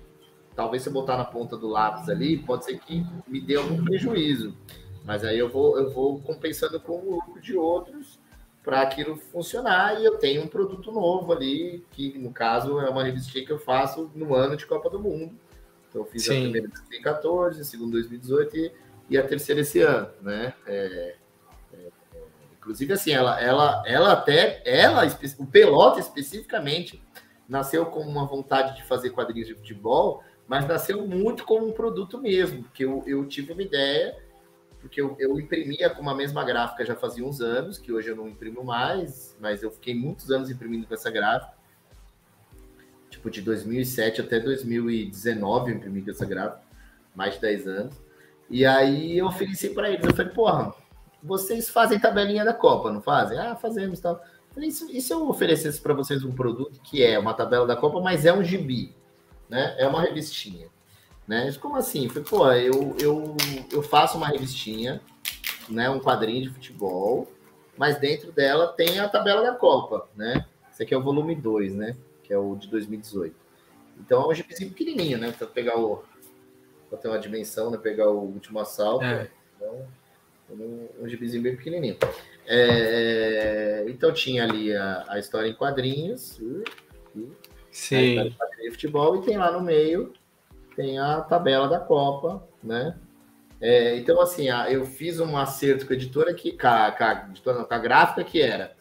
talvez se eu botar na ponta do lápis ali, pode ser que me dê algum prejuízo. Mas aí eu vou, eu vou compensando com o lucro de outros para aquilo funcionar e eu tenho um produto novo ali, que no caso é uma revistinha que eu faço no ano de Copa do Mundo. Então eu fiz Sim. a primeira em 2014, a segunda em 2018 e, e, a terceira esse ano, né? É, é, é, inclusive assim, ela, ela, ela até, ela, o Pelota especificamente, nasceu com uma vontade de fazer quadrinhos de futebol, mas nasceu muito como um produto mesmo, porque eu, eu tive uma ideia, porque eu, eu imprimia com a mesma gráfica já fazia uns anos, que hoje eu não imprimo mais, mas eu fiquei muitos anos imprimindo com essa gráfica. Tipo, de 2007 até 2019 eu imprimi com essa gráfica, mais de 10 anos. E aí eu ofereci para eles, eu falei, porra, vocês fazem tabelinha da Copa, não fazem? Ah, fazemos tal. E se eu oferecesse para vocês um produto que é uma tabela da Copa, mas é um gibi? Né? É uma revistinha. Né? Como assim? Falei, pô, eu, eu, eu faço uma revistinha, né? Um quadrinho de futebol, mas dentro dela tem a tabela da Copa, né? Esse aqui é o volume 2, né? Que é o de 2018. Então é um gibizinho pequenininho, né? Para pegar o. Para ter uma dimensão, né? Pegar o último assalto. É. Então, um, um gibizinho bem pequenininho. É, então tinha ali a, a história em quadrinhos. Sim. de futebol e tem lá no meio tem a tabela da Copa, né? É, então, assim, eu fiz um acerto com a editora, que, com a, com a, editora, com a gráfica, que era: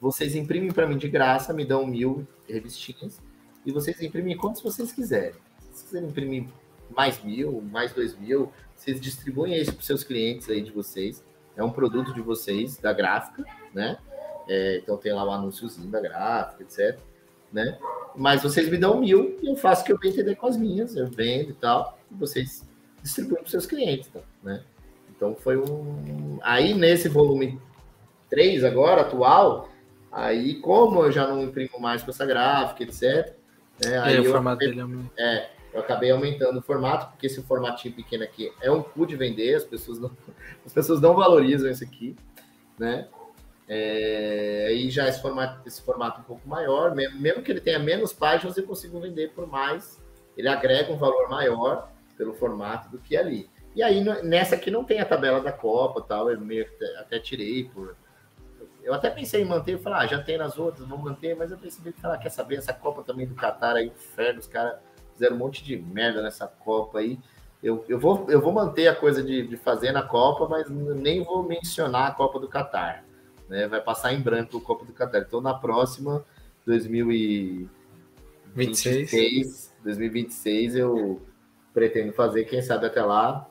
vocês imprimem para mim de graça, me dão mil revistinhas, e vocês imprimem quantos vocês quiserem. Se quiserem imprimir mais mil, mais dois mil, vocês distribuem isso para seus clientes aí de vocês. É um produto de vocês, da gráfica, né? É, então tem lá o anúnciozinho da gráfica, etc né? Mas vocês me dão mil e eu faço o que eu bem entender com as minhas, eu vendo e tal, e vocês distribuem para seus clientes, tá? né? Então foi um. Aí nesse volume 3 agora, atual, aí como eu já não imprimo mais com essa gráfica, etc. Né, aí é, o formato dele é, é, eu acabei aumentando o formato, porque esse formatinho pequeno aqui é um cu de vender, as pessoas não, [LAUGHS] as pessoas não valorizam isso aqui, né? É, aí já esse formato, esse formato um pouco maior, mesmo, que ele tenha menos páginas, eu consigo vender por mais. Ele agrega um valor maior pelo formato do que ali. E aí nessa aqui não tem a tabela da Copa tal, eu meio até, tirei por. Eu até pensei em manter, falar, ah, já tem nas outras, vou manter, mas eu pensei que falar, quer saber, essa Copa também do Qatar aí, inferno, os caras fizeram um monte de merda nessa Copa aí. Eu, eu, vou, eu vou manter a coisa de, de fazer na Copa, mas nem vou mencionar a Copa do Qatar né? Vai passar em branco o Copa do Qatar. Então, na próxima, 2026, 2026, eu pretendo fazer, quem sabe até lá,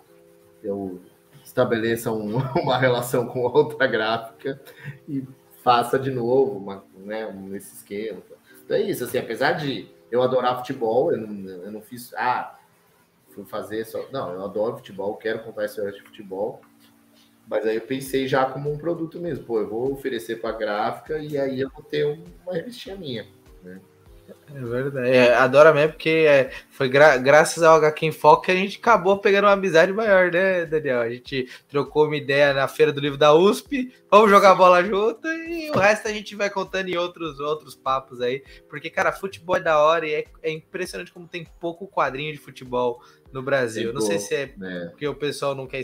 eu estabeleça um, [LAUGHS] uma relação com outra gráfica e faça de novo uma, né, nesse esquema. Então é isso, assim, apesar de eu adorar futebol, eu não, eu não fiz, ah, fui fazer só, não, eu adoro futebol, quero contar histórias de futebol, mas aí eu pensei já como um produto mesmo. Pô, eu vou oferecer para gráfica e aí eu vou ter uma revistinha minha. Né? É verdade. É, adora mesmo, porque é, foi gra graças ao HQ em Foco que a gente acabou pegando uma amizade maior, né, Daniel? A gente trocou uma ideia na Feira do Livro da USP, vamos jogar bola junto e o resto a gente vai contando em outros, outros papos aí. Porque, cara, futebol é da hora e é, é impressionante como tem pouco quadrinho de futebol no Brasil. Não sei se é, é porque o pessoal não quer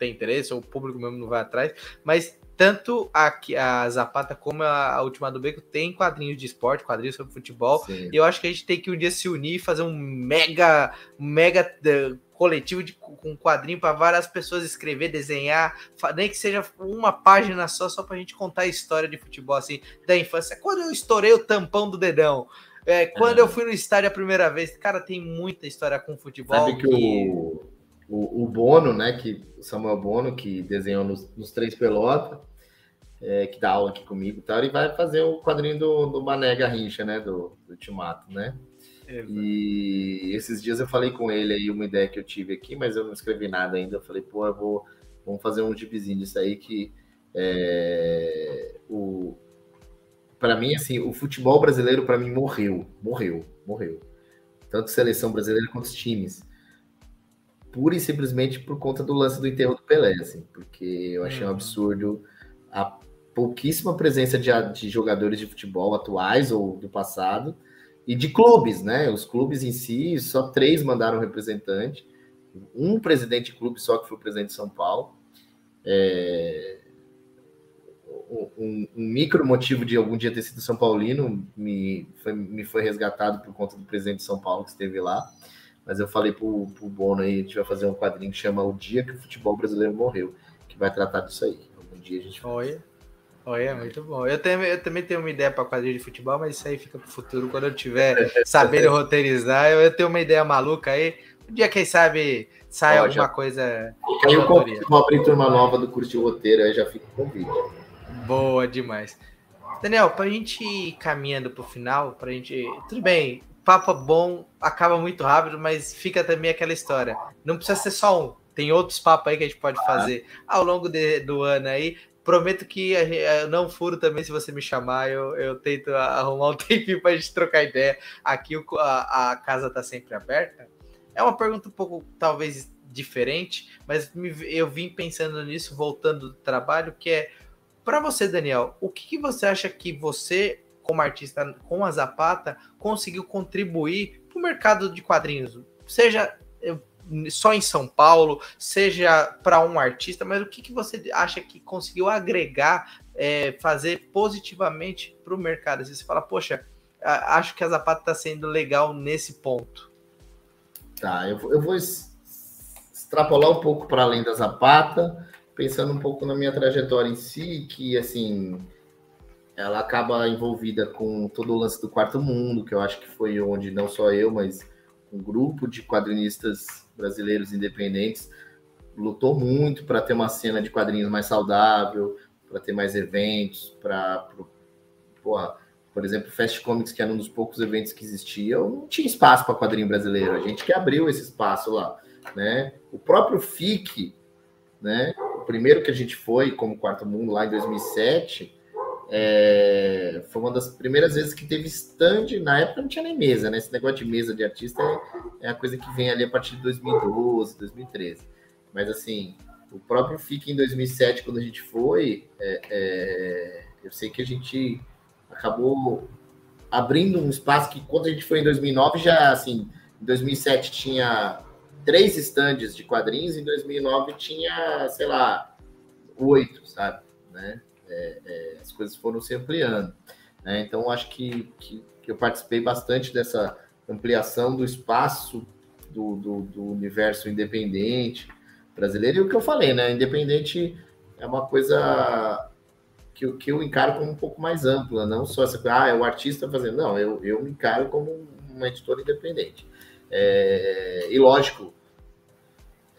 tem interesse, ou o público mesmo não vai atrás, mas tanto a, a Zapata como a, a Última do Beco tem quadrinhos de esporte, quadrinhos sobre futebol, Sim. e eu acho que a gente tem que um dia se unir e fazer um mega, mega uh, coletivo de, com quadrinho para várias pessoas escrever, desenhar, nem que seja uma página só, só para a gente contar a história de futebol, assim, da infância. Quando eu estourei o tampão do dedão, é, quando é. eu fui no estádio a primeira vez, cara, tem muita história com futebol. Sabe que, que... o o, o Bono, né, que o Samuel Bono, que desenhou nos, nos três pelotas, é, que dá aula aqui comigo e tal, ele vai fazer o quadrinho do, do Mané Garrincha, né, do, do Timato, né? Exato. E esses dias eu falei com ele aí uma ideia que eu tive aqui, mas eu não escrevi nada ainda. Eu falei, pô, eu vou vamos fazer um gibizinho disso aí que é, o para mim assim, o futebol brasileiro para mim morreu, morreu, morreu. Tanto seleção brasileira quanto os times. Pura e simplesmente por conta do lance do enterro do Pelé, assim, porque eu achei um uhum. absurdo a pouquíssima presença de, de jogadores de futebol atuais ou do passado e de clubes, né? Os clubes em si, só três mandaram representante, um presidente de clube só que foi o presidente de São Paulo. É... Um, um, micro motivo de algum dia ter sido São Paulino me foi, me foi resgatado por conta do presidente de São Paulo que esteve lá. Mas eu falei pro, pro Bono aí, a gente vai fazer um quadrinho que chama O Dia que o Futebol Brasileiro Morreu, que vai tratar disso aí. Algum dia a gente vai. Olha. Olha, muito bom. Eu, tenho, eu também tenho uma ideia para quadrinho de futebol, mas isso aí fica para o futuro. Quando eu tiver [LAUGHS] sabendo roteirizar, eu, eu, tenho uma ideia maluca aí. Um dia, quem sabe, sai Ó, alguma já... coisa. Eu vou abrir turma nova do curso de roteiro, aí já fico o vídeo. Boa demais. Daniel, para a gente ir caminhando para o final, para a gente. Tudo bem, papo bom acaba muito rápido, mas fica também aquela história. Não precisa ser só um. Tem outros papos aí que a gente pode fazer ao longo de, do ano aí. Prometo que eu não furo também se você me chamar. Eu, eu tento arrumar um [LAUGHS] tempinho para a gente trocar ideia. Aqui a, a casa está sempre aberta. É uma pergunta um pouco, talvez, diferente, mas me, eu vim pensando nisso, voltando do trabalho, que é, para você, Daniel, o que, que você acha que você, como artista com a Zapata, conseguiu contribuir para o mercado de quadrinhos? Seja só em São Paulo, seja para um artista, mas o que, que você acha que conseguiu agregar, é, fazer positivamente para o mercado? Assim, você fala, poxa, acho que a Zapata está sendo legal nesse ponto. Tá, eu, eu vou extrapolar um pouco para além da Zapata, pensando um pouco na minha trajetória em si, que assim ela acaba envolvida com todo o lance do quarto mundo, que eu acho que foi onde não só eu, mas um grupo de quadrinistas brasileiros independentes lutou muito para ter uma cena de quadrinhos mais saudável, para ter mais eventos, para por exemplo, Fast Comics, que era um dos poucos eventos que existia, não tinha espaço para quadrinho brasileiro. A gente que abriu esse espaço lá, né? O próprio FIC, né? O primeiro que a gente foi como Quarto Mundo lá em 2007, é, foi uma das primeiras vezes que teve stand. Na época não tinha nem mesa, né? Esse negócio de mesa de artista é, é a coisa que vem ali a partir de 2012, 2013. Mas assim, o próprio FIC em 2007, quando a gente foi, é, é, eu sei que a gente acabou abrindo um espaço que quando a gente foi em 2009 já assim, em 2007 tinha três estandes de quadrinhos, em 2009 tinha, sei lá, oito, sabe, né? É, é, as coisas foram se ampliando. Né? Então, acho que, que, que, eu participei bastante dessa ampliação do espaço do, do, do, universo independente brasileiro. E o que eu falei, né? Independente é uma coisa que, que eu encaro como um pouco mais ampla, não só essa coisa, ah, é o artista fazendo. Não, eu, eu me encaro como uma editora independente. É, e lógico,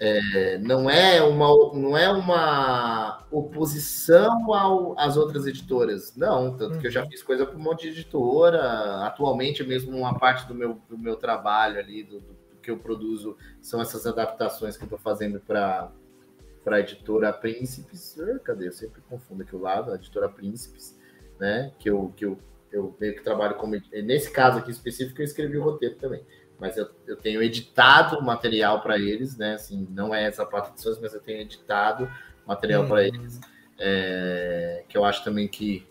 é, não é uma não é uma oposição ao, às outras editoras, não, tanto que eu já uhum. fiz coisa para um monte de editora. Atualmente mesmo uma parte do meu, do meu trabalho ali, do, do que eu produzo, são essas adaptações que eu estou fazendo para para a editora Príncipes. Cadê? Eu sempre confundo aqui o lado, a editora Príncipes, né? Que eu, que eu, eu meio que trabalho como. Nesse caso aqui específico, eu escrevi o roteiro também mas eu, eu tenho editado material para eles, né? Assim, não é essa parte de mas eu tenho editado material para eles, é, que eu acho também que,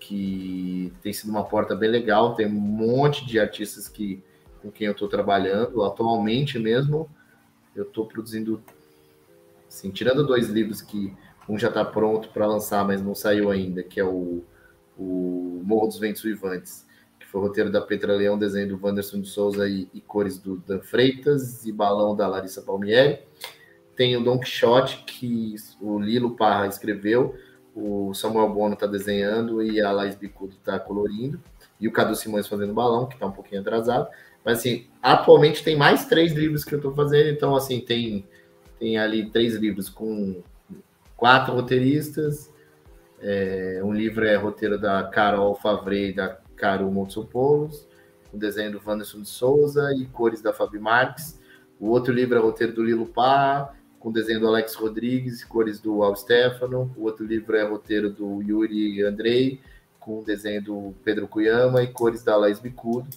que tem sido uma porta bem legal. Tem um monte de artistas que, com quem eu estou trabalhando. Atualmente mesmo, eu estou produzindo, assim, tirando dois livros que um já está pronto para lançar, mas não saiu ainda, que é o, o Morro dos Ventos Vivantes foi o roteiro da Petra Leão, desenho do Wanderson de Souza e, e, cores do Dan Freitas e balão da Larissa Palmieri. Tem o Don Quixote, que o Lilo Parra escreveu, o Samuel Bono está desenhando e a Laís Bicudo está colorindo, e o Cadu Simões fazendo balão, que está um pouquinho atrasado. Mas, assim, atualmente tem mais três livros que eu estou fazendo, então, assim, tem, tem ali três livros com quatro roteiristas, é, um livro é roteiro da Carol Favre e da Caro Motsopoulos. com desenho do Wanderson de Souza e cores da Fabi Marques. O outro livro é o roteiro do Lilo Pá, com desenho do Alex Rodrigues, cores do Al Stefano. O outro livro é roteiro do Yuri Andrei, com desenho do Pedro Cuyama e cores da Laís Bicudo.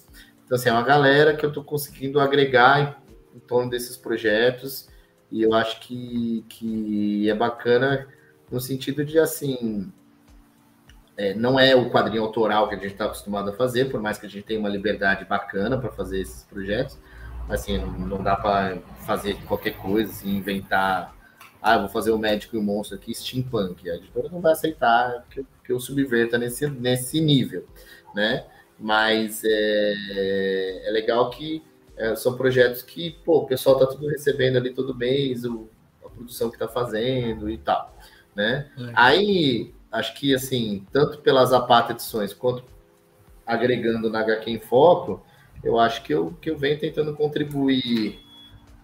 Então, assim, é uma galera que eu estou conseguindo agregar em, em torno desses projetos e eu acho que, que é bacana no sentido de, assim, é, não é o quadrinho autoral que a gente está acostumado a fazer, por mais que a gente tenha uma liberdade bacana para fazer esses projetos, assim, não, não dá para fazer qualquer coisa, assim, inventar, ah, vou fazer o médico e o monstro aqui, steampunk. A editora não vai aceitar que, que eu subverta nesse, nesse nível, né? Mas é, é legal que é, são projetos que, pô, o pessoal tá tudo recebendo ali todo mês, o, a produção que tá fazendo e tal, né? Aí, acho que, assim, tanto pelas Zapata edições quanto agregando na HQ em Foco, eu acho que eu, que eu venho tentando contribuir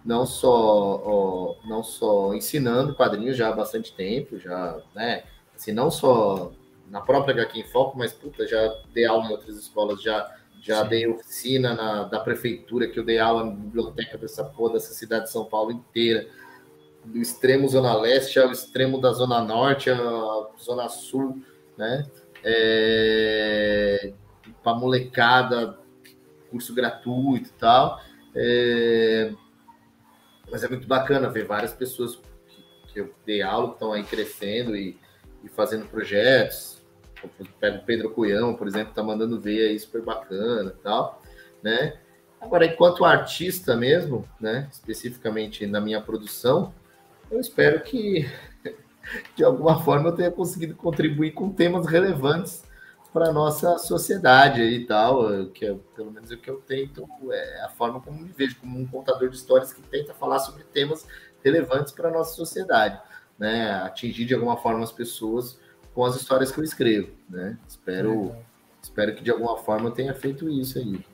não só ó, não só ensinando quadrinhos já há bastante tempo, já, né? Assim, não só na própria HQ em Foco, mas puta, já dei aula em outras escolas, já já Sim. dei oficina na, da prefeitura, que eu dei aula na biblioteca dessa porra, dessa cidade de São Paulo inteira, do extremo Zona Leste ao extremo da Zona Norte, à Zona Sul, né? É, para molecada, curso gratuito e tal. É, mas é muito bacana ver várias pessoas que, que eu dei aula que estão aí crescendo e, e fazendo projetos, Pega o Pedro Cunhão, por exemplo, tá mandando ver aí super bacana e tal, né? Agora, enquanto artista mesmo, né, especificamente na minha produção, eu espero que [LAUGHS] de alguma forma eu tenha conseguido contribuir com temas relevantes para a nossa sociedade e tal, que é, pelo menos é o que eu tento, é a forma como me vejo, como um contador de histórias que tenta falar sobre temas relevantes para a nossa sociedade, né? Atingir de alguma forma as pessoas com as histórias que eu escrevo, né? Espero, espero que de alguma forma eu tenha feito isso aí.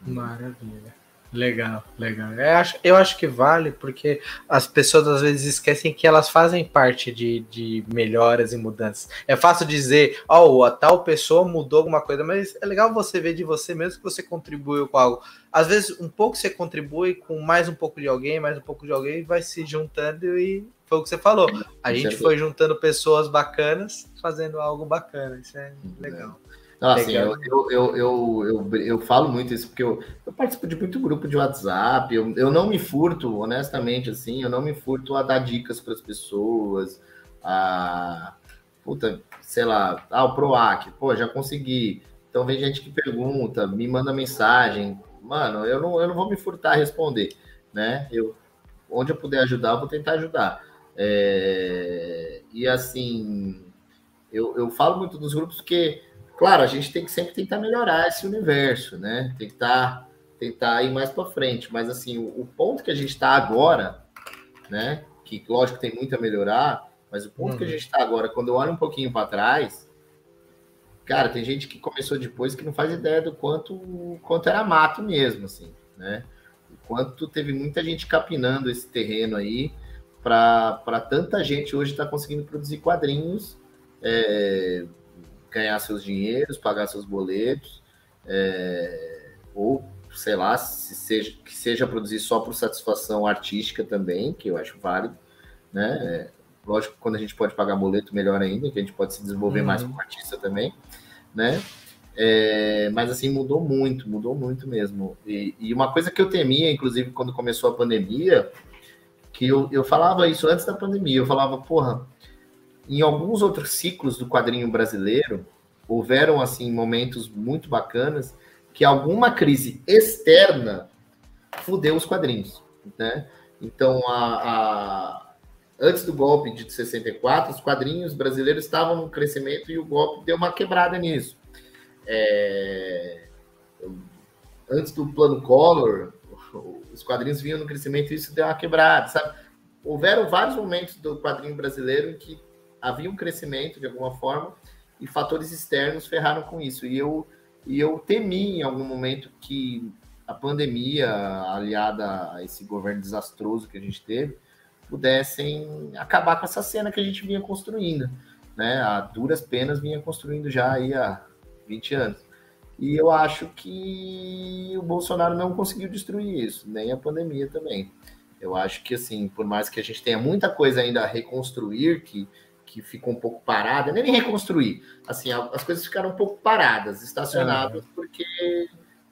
Maravilha. Legal, legal. Eu acho, eu acho que vale, porque as pessoas às vezes esquecem que elas fazem parte de, de melhoras e mudanças. É fácil dizer, ó, oh, a tal pessoa mudou alguma coisa, mas é legal você ver de você mesmo que você contribuiu com algo. Às vezes, um pouco você contribui com mais um pouco de alguém, mais um pouco de alguém, vai se juntando e foi o que você falou. A gente foi juntando pessoas bacanas, fazendo algo bacana. Isso é legal. Não, assim, eu, eu, eu, eu, falo muito isso porque eu, eu participo de muito grupo de WhatsApp. Eu, eu não me furto, honestamente, assim, eu não me furto a dar dicas para as pessoas, a puta, sei lá, ah, o PROAC, pô, já consegui. Então vem gente que pergunta, me manda mensagem. Mano, eu não, eu não vou me furtar a responder, né? Eu, onde eu puder ajudar, eu vou tentar ajudar. É, e assim, eu, eu falo muito dos grupos que, claro, a gente tem que sempre tentar melhorar esse universo, né? Tentar, tentar ir mais para frente. Mas assim, o, o, ponto que a gente está agora, né? Que lógico tem muito a melhorar, mas o ponto uhum. que a uhum. gente está agora, quando eu olho um pouquinho para trás, cara, tem gente que começou depois que não faz ideia do quanto, quanto era mato mesmo, assim, né? O quanto teve muita gente capinando esse terreno aí para tanta gente hoje estar tá conseguindo produzir quadrinhos, é, ganhar seus dinheiros, pagar seus boletos, é, ou sei lá, se seja, que seja produzir só por satisfação artística também, que eu acho válido, né? É, lógico que quando a gente pode pagar boleto, melhor ainda, que a gente pode se desenvolver uhum. mais como artista também, né? É, mas assim, mudou muito, mudou muito mesmo. E, e, uma coisa que eu temia, inclusive, quando começou a pandemia, que eu, eu falava isso antes da pandemia, eu falava, porra, em alguns outros ciclos do quadrinho brasileiro, houveram, assim, momentos muito bacanas que alguma crise externa fudeu os quadrinhos, né? Então, a, a, antes do golpe de 64, os quadrinhos brasileiros estavam no crescimento e o golpe deu uma quebrada nisso. É, antes do plano Collor, os quadrinhos vinham no crescimento e isso deu uma quebrada, sabe? Houveram vários momentos do quadrinho brasileiro que havia um crescimento de alguma forma e fatores externos ferraram com isso. E eu, e eu temi em algum momento que a pandemia, aliada a esse governo desastroso que a gente teve, pudessem acabar com essa cena que a gente vinha construindo, né? A duras penas vinha construindo já aí há 20 anos. E eu acho que o Bolsonaro não conseguiu destruir isso, nem a pandemia também. Eu acho que, assim, por mais que a gente tenha muita coisa ainda a reconstruir, que, que ficou um pouco parada, nem reconstruir, assim, as coisas ficaram um pouco paradas, estacionadas, porque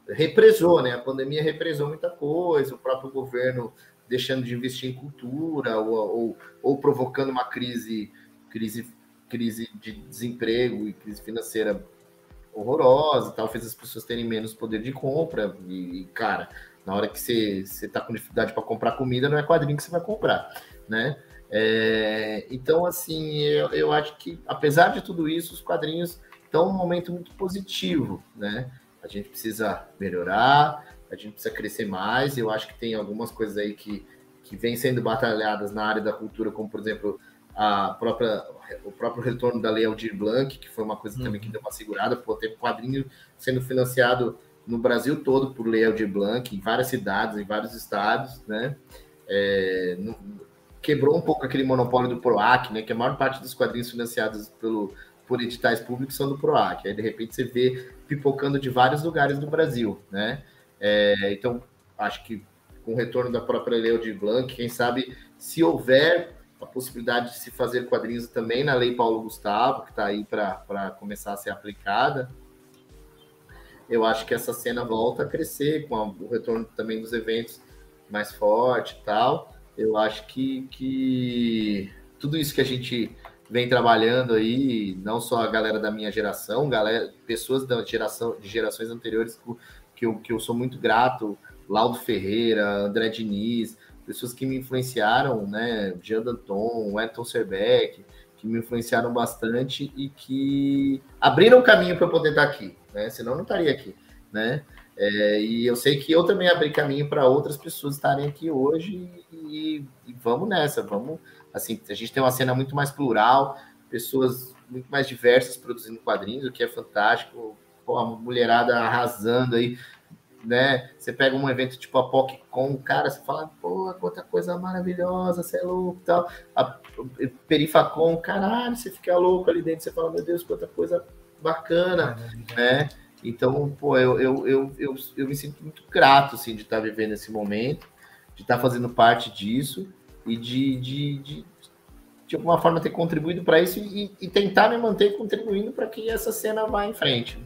represou, né? A pandemia represou muita coisa, o próprio governo deixando de investir em cultura ou, ou, ou provocando uma crise, crise, crise de desemprego e crise financeira horrorosa, tal, fez as pessoas terem menos poder de compra e, cara, na hora que você, você tá com dificuldade para comprar comida, não é quadrinho que você vai comprar, né? É, então, assim, eu, eu acho que, apesar de tudo isso, os quadrinhos estão num momento muito positivo, né? A gente precisa melhorar, a gente precisa crescer mais. Eu acho que tem algumas coisas aí que, que vêm sendo batalhadas na área da cultura, como, por exemplo, a própria, o próprio retorno da Lei Aldir Blanc, que foi uma coisa também que uhum. deu uma segurada, por ter quadrinho sendo financiado no Brasil todo por Lei Aldir Blanc, em várias cidades, em vários estados, né? É, no, quebrou um pouco aquele monopólio do PROAC, né? Que a maior parte dos quadrinhos financiados pelo, por editais públicos são do PROAC. Aí, de repente, você vê pipocando de vários lugares do Brasil, né? É, então, acho que com o retorno da própria Lei Aldir Blanc, quem sabe, se houver a possibilidade de se fazer quadrinhos também na Lei Paulo Gustavo, que está aí para começar a ser aplicada, eu acho que essa cena volta a crescer com a, o retorno também dos eventos mais forte e tal. Eu acho que, que tudo isso que a gente vem trabalhando aí, não só a galera da minha geração, galera, pessoas da geração, de gerações anteriores que eu, que eu sou muito grato, Laudo Ferreira, André Diniz, pessoas que me influenciaram, né, Jean Danton, Elton Serbeck, que me influenciaram bastante e que abriram caminho para eu poder estar aqui né? Senão não estaria aqui, né? É, e eu sei que eu também abri caminho para outras pessoas estarem aqui hoje e, e, vamos nessa, vamos. Assim, a gente tem uma cena muito mais plural, pessoas muito mais diversas produzindo quadrinhos, o que é fantástico. Pô, a mulherada arrasando aí, né? Você pega um evento tipo a PocCon, cara, você fala, pô, quanta coisa maravilhosa, você é louco tal. A Perifacon, caralho, você fica louco ali dentro, você fala, meu Deus, quanta coisa bacana, né? Então, pô, eu, eu, eu, eu, me sinto muito grato, assim, de estar vivendo esse momento, de estar fazendo parte disso e de, de, de, de alguma forma, ter contribuído para isso e, e, tentar me manter contribuindo para que essa cena vá em frente.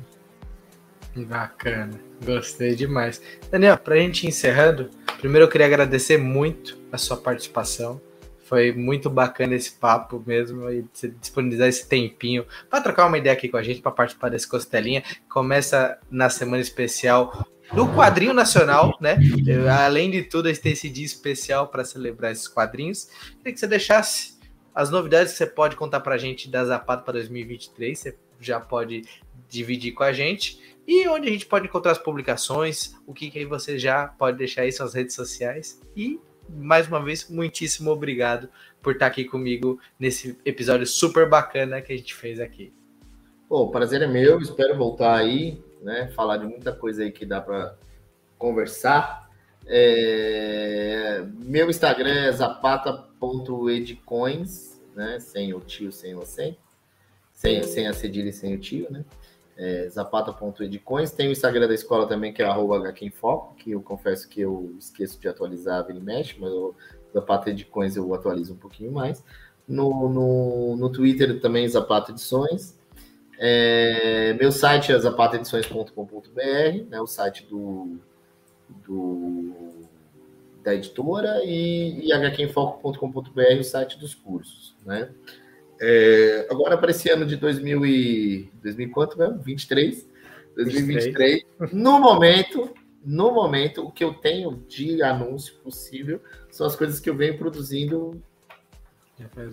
Bacana, gostei demais. Daniel, para a gente encerrando, primeiro eu queria agradecer muito a sua participação. Foi muito bacana esse papo mesmo e disponibilizar esse tempinho para trocar uma ideia aqui com a gente, para participar desse Costelinha. Começa na semana especial do quadrinho nacional, né? Além de tudo, a gente tem esse dia especial para celebrar esses quadrinhos. Queria que você deixasse as novidades que você pode contar para a gente da Zapata para 2023. Você já pode dividir com a gente. E onde a gente pode encontrar as publicações, o que, que você já pode deixar aí suas redes sociais. E mais uma vez, muitíssimo obrigado por estar aqui comigo nesse episódio super bacana que a gente fez aqui. Pô, o prazer é meu, espero voltar aí, né? Falar de muita coisa aí que dá para conversar. É... Meu Instagram é zapata.edcoins, né? Sem o tio, sem sem. Sem, sem a cedilha e sem o tio, né? É, zapata.edcoins. Tem o Instagram da escola também, que é arroba que eu confesso que eu esqueço de atualizar, vira e mexe, mas o Zapata Edcoins eu atualizo um pouquinho mais. No, no, no Twitter também, Zapata Edições. É, meu site é zapataedições.com.br, né, o site do, do, da editora, e, e hqenfoco.com.br, o site dos cursos. Né? É, agora, para esse ano de 2000 e, 2000 quanto mesmo? 23? 2023. 23. No momento, no momento, o que eu tenho de anúncio possível são as coisas que eu venho produzindo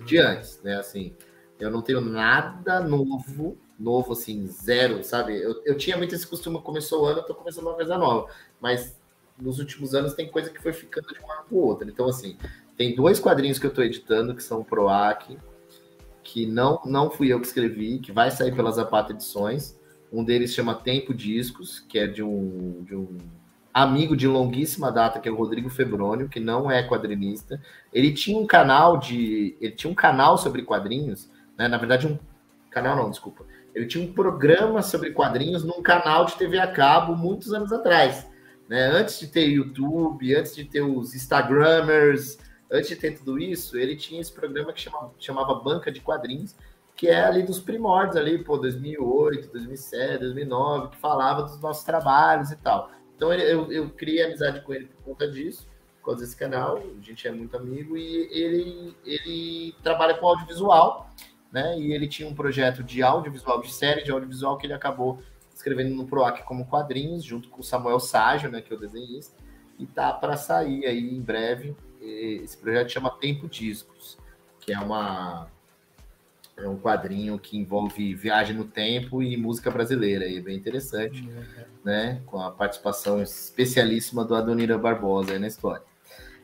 de antes, né? Assim, eu não tenho nada novo, novo assim, zero, sabe? Eu, eu tinha muito esse costume, começou o ano, eu tô começando uma coisa nova, mas nos últimos anos tem coisa que foi ficando de um ano para o outro. Então, assim, tem dois quadrinhos que eu estou editando, que são PROAC, que não, não fui eu que escrevi, que vai sair pelas Zapata Edições. Um deles chama Tempo Discos, que é de um, de um amigo de longuíssima data, que é o Rodrigo Febrônio, que não é quadrinista. Ele tinha um canal de. Ele tinha um canal sobre quadrinhos, né? Na verdade, um canal não, desculpa. Ele tinha um programa sobre quadrinhos num canal de TV a cabo muitos anos atrás. Né? Antes de ter YouTube, antes de ter os Instagramers, antes de ter tudo isso, ele tinha esse programa que chamava, chamava Banca de Quadrinhos, que é ali dos primórdios, ali, pô, 2008, 2007, 2009, que falava dos nossos trabalhos e tal. Então eu, eu criei amizade com ele por conta disso, por causa desse canal, a gente é muito amigo, e ele, ele trabalha com audiovisual, né? E ele tinha um projeto de audiovisual, de série de audiovisual, que ele acabou escrevendo no PROAC como quadrinhos, junto com o Samuel Ságio, né, que é o desenhista, e tá para sair aí em breve. Esse projeto chama Tempo Discos, que é uma é um quadrinho que envolve viagem no tempo e música brasileira, e é bem interessante, uhum. né? Com a participação especialíssima do Adonira Barbosa na história.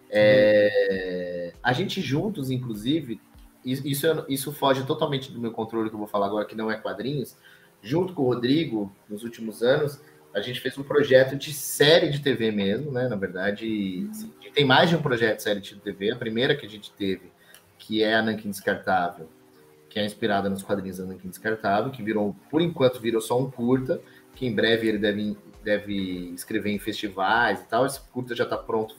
É, a gente juntos, inclusive, isso, isso foge totalmente do meu controle que eu vou falar agora, que não é quadrinhos. Junto com o Rodrigo, nos últimos anos, a gente fez um projeto de série de TV mesmo, né? Na verdade, assim, tem mais de um projeto de série de TV. A primeira que a gente teve, que é a Nankin Descartável, que é inspirada nos quadrinhos da Nankin Descartável, que virou, por enquanto, virou só um curta, que em breve ele deve, deve escrever em festivais e tal. Esse curta já está pronto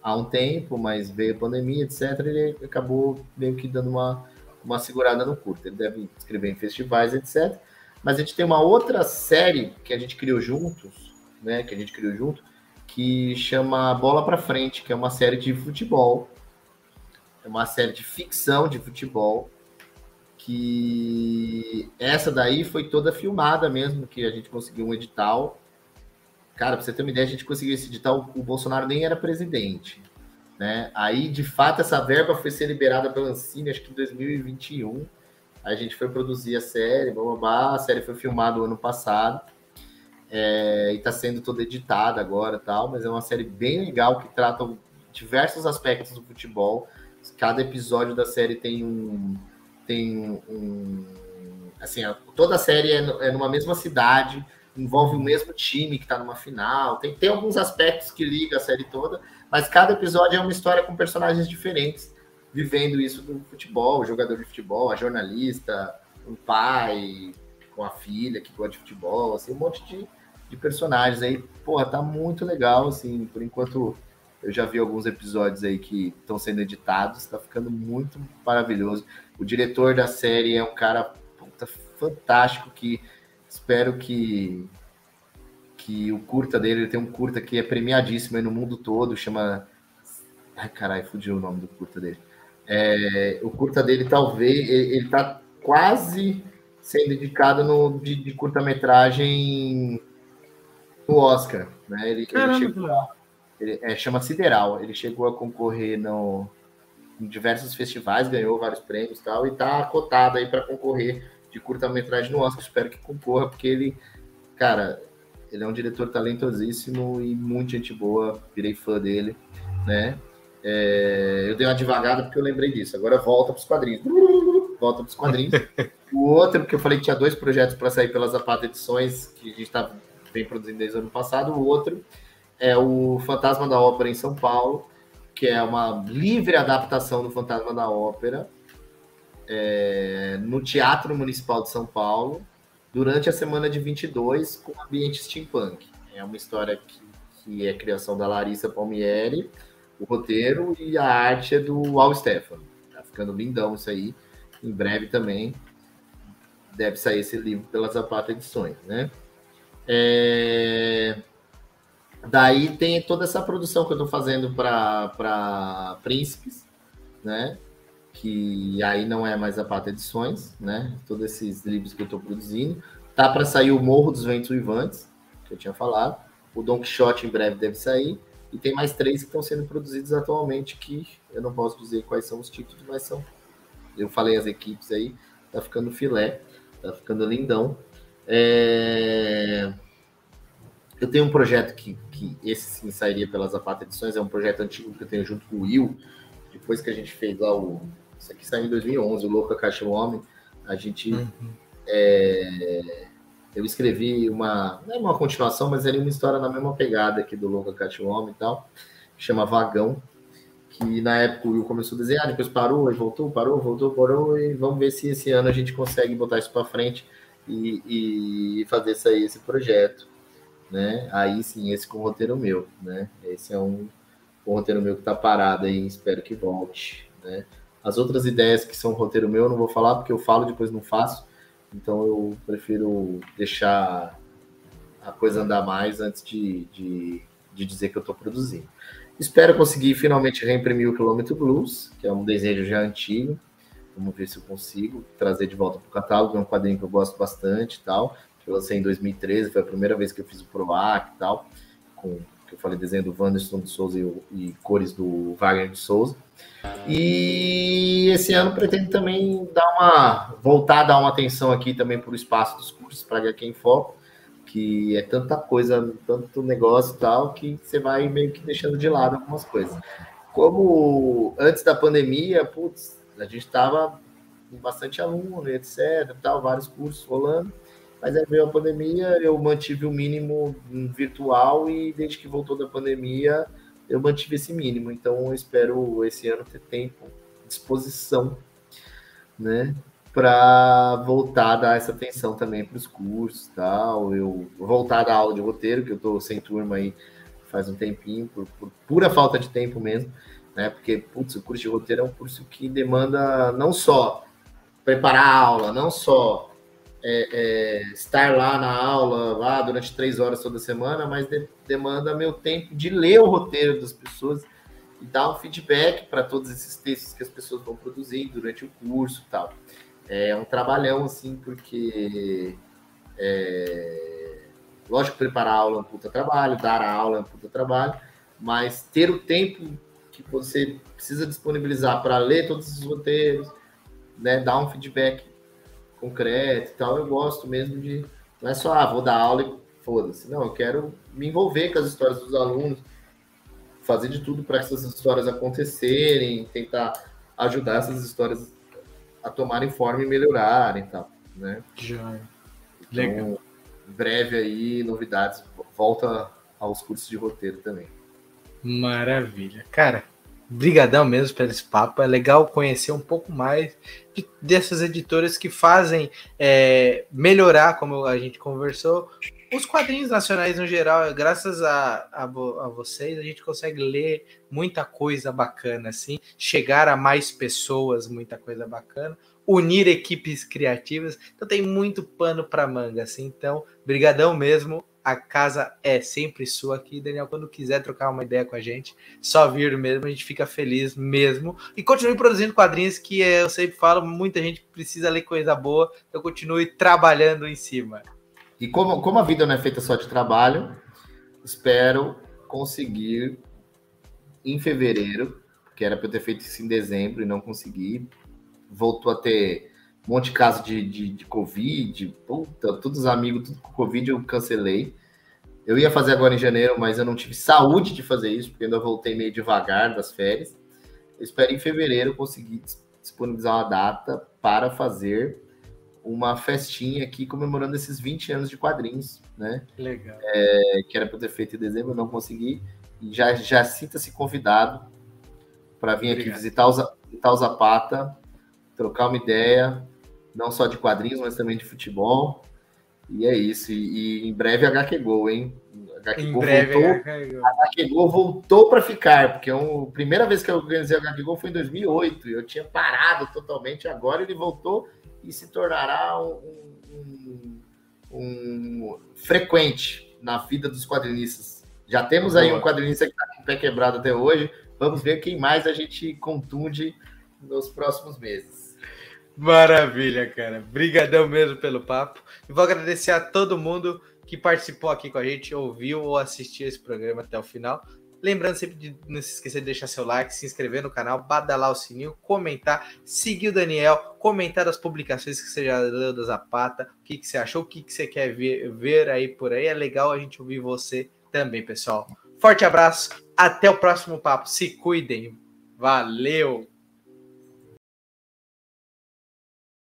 há um tempo, mas veio a pandemia, etc. Ele acabou meio que dando uma, uma segurada no curta. Ele deve escrever em festivais, etc. Mas a gente tem uma outra série que a gente criou juntos, né? Que a gente criou junto, que chama Bola para Frente, que é uma série de futebol. É uma série de ficção de futebol que essa daí foi toda filmada mesmo, que a gente conseguiu um edital. Cara, pra você ter uma ideia, a gente conseguiu esse edital, o Bolsonaro nem era presidente. Né? Aí, de fato, essa verba foi ser liberada pela Ancine, acho que em 2021. A gente foi produzir a série, blá. a série foi filmada o ano passado. É, e está sendo toda editada agora tal, mas é uma série bem legal que trata diversos aspectos do futebol. Cada episódio da série tem um, tem um. Assim, toda a série é, é numa mesma cidade, envolve o mesmo time que está numa final. Tem, tem alguns aspectos que liga a série toda, mas cada episódio é uma história com personagens diferentes, vivendo isso do futebol, jogador de futebol, a jornalista, o pai com a filha que gosta de futebol, assim, um monte de, de personagens aí. Porra, tá muito legal, assim, por enquanto eu já vi alguns episódios aí que estão sendo editados, tá ficando muito maravilhoso. O diretor da série é um cara puta, fantástico que espero que que o curta dele, ele tem um curta que é premiadíssimo aí no mundo todo, chama Ai, caralho, fugiu o nome do curta dele. É, o curta dele, talvez, ele, ele tá quase sendo indicado no, de, de curta-metragem no Oscar. Né? Ele, Caramba, ele chegou, ele, é, chama Sideral. Ele chegou a concorrer no, em diversos festivais, ganhou vários prêmios e tal, e tá cotado aí para concorrer de curta-metragem no Oscar. Espero que concorra, porque ele, cara, ele é um diretor talentosíssimo e muito gente boa, virei fã dele, né? É, eu dei uma devagada porque eu lembrei disso. Agora volta para os quadrinhos. Volta para os quadrinhos. [LAUGHS] o outro, porque eu falei que tinha dois projetos para sair pelas Zapata Edições, que a gente tá, vem produzindo desde o ano passado. O outro é o Fantasma da Ópera em São Paulo, que é uma livre adaptação do Fantasma da Ópera é, no Teatro Municipal de São Paulo, durante a semana de 22, com ambiente steampunk. É uma história que, que é criação da Larissa Palmieri, o roteiro e a arte é do Al Stefano. Tá ficando lindão isso aí. Em breve também deve sair esse livro pelas Zapata Edições, né? É... Daí tem toda essa produção que eu estou fazendo para Príncipes, né? Que aí não é mais a Pata Edições, né? Todos esses livros que eu estou produzindo. Tá para sair o Morro dos Ventos Vivantes, que eu tinha falado. O Don Quixote em breve deve sair. E tem mais três que estão sendo produzidos atualmente, que eu não posso dizer quais são os títulos, mas são. Eu falei as equipes aí, tá ficando filé, tá ficando lindão. É... Eu tenho um projeto que, que esse sim sairia pelas Zapata Edições, é um projeto antigo que eu tenho junto com o Will, depois que a gente fez lá o. Isso aqui saiu em 2011, o Louca Caixa Homem. A gente. Uhum. É, eu escrevi uma. Não é uma continuação, mas era uma história na mesma pegada aqui do Caixa Homem e tal, que chama Vagão. Que na época o Will começou a desenhar, depois parou e voltou, parou, voltou, parou, e vamos ver se esse ano a gente consegue botar isso para frente e, e fazer sair esse projeto, né? Aí sim, esse com o roteiro meu, né? Esse é um, um roteiro meu que está parado aí, espero que volte, né? As outras ideias que são roteiro meu eu não vou falar porque eu falo depois não faço, então eu prefiro deixar a coisa andar mais antes de, de, de dizer que eu estou produzindo. Espero conseguir finalmente reimprimir o Quilômetro Blues, que é um desejo já antigo. Vamos ver se eu consigo trazer de volta para o catálogo. É um quadrinho que eu gosto bastante e tal. Eu lancei em 2013, foi a primeira vez que eu fiz o PROAC e tal. Com, que eu falei desenho do Wanderson de Souza e, e, cores do Wagner de Souza. E esse ano pretendo também dar uma voltar a dar uma atenção aqui também para o espaço dos cursos para quem foco que é tanta coisa, tanto negócio e tal, que você vai meio que deixando de lado algumas coisas. Como antes da pandemia, putz, a gente estava com bastante aluno, etc, tal, vários cursos rolando, mas aí veio a pandemia, eu mantive o mínimo virtual e desde que voltou da pandemia, eu mantive esse mínimo. Então, eu espero esse ano ter tempo, disposição, né, para voltar a dar essa atenção também para os cursos tal. Eu voltar a dar aula de roteiro, que eu estou sem turma aí faz um tempinho, por, por, pura falta de tempo mesmo, né? Porque, putz, o curso de roteiro é um curso que demanda não só preparar a aula, não só é, é, estar lá na aula, lá durante três horas toda semana, mas de, demanda meu tempo de ler o roteiro das pessoas e dar um feedback para todos esses textos que as pessoas vão produzir durante o curso e tal. É um trabalhão, assim, porque. É... Lógico, preparar a aula é um puta trabalho, dar a aula é um puta trabalho, mas ter o tempo que você precisa disponibilizar para ler todos os roteiros, né, dar um feedback concreto e tal, eu gosto mesmo de. Não é só, ah, vou dar aula e foda-se. Não, eu quero me envolver com as histórias dos alunos, fazer de tudo para essas histórias acontecerem, tentar ajudar essas histórias a tomarem forma e melhorarem e tal, né? Já. Então, Legal. breve aí, novidades. Volta aos cursos de roteiro também. Maravilha. Cara, brigadão mesmo pelo esse papo. É legal conhecer um pouco mais de, dessas editoras que fazem é, melhorar, como a gente conversou, os quadrinhos nacionais no geral, graças a, a, a, vocês, a gente consegue ler muita coisa bacana, assim, chegar a mais pessoas, muita coisa bacana, unir equipes criativas. Então tem muito pano para manga, assim. Então, brigadão mesmo. A casa é sempre sua aqui, Daniel. Quando quiser trocar uma ideia com a gente, só vir mesmo, a gente fica feliz mesmo. E continue produzindo quadrinhos que eu sempre falo, muita gente precisa ler coisa boa. Então continue trabalhando em cima. E como, como a vida não é feita só de trabalho, espero conseguir em fevereiro, que era para eu ter feito isso em dezembro e não consegui. Voltou a ter um monte de casos de, de, de Covid, puta, todos os amigos, tudo com Covid eu cancelei. Eu ia fazer agora em janeiro, mas eu não tive saúde de fazer isso, porque ainda voltei meio devagar das férias. Eu espero em fevereiro conseguir disponibilizar uma data para fazer uma festinha aqui comemorando esses 20 anos de quadrinhos, né? Legal. É, que era para ter feito em dezembro, não consegui. E já, já sinta-se convidado para vir Obrigado. aqui visitar o, visitar o Zapata, trocar uma ideia, não só de quadrinhos, mas também de futebol. E é isso. E, e em breve HQ Go, hein? HQ em Go breve, voltou, HQ Go voltou para ficar, porque é a primeira vez que eu organizei o HQ Go foi em 2008. Eu tinha parado totalmente, agora ele voltou e se tornará um, um, um frequente na vida dos quadrinistas. Já temos aí um quadrinista que está com o pé quebrado até hoje. Vamos ver quem mais a gente contunde nos próximos meses. Maravilha, cara. Brigadão mesmo pelo papo. E vou agradecer a todo mundo que participou aqui com a gente, ouviu ou assistiu esse programa até o final. Lembrando sempre de não se esquecer de deixar seu like, se inscrever no canal, badalar o sininho, comentar, seguir o Daniel, comentar as publicações que você já leu da Zapata, o que, que você achou, o que, que você quer ver, ver aí por aí. É legal a gente ouvir você também, pessoal. Forte abraço, até o próximo papo. Se cuidem. Valeu!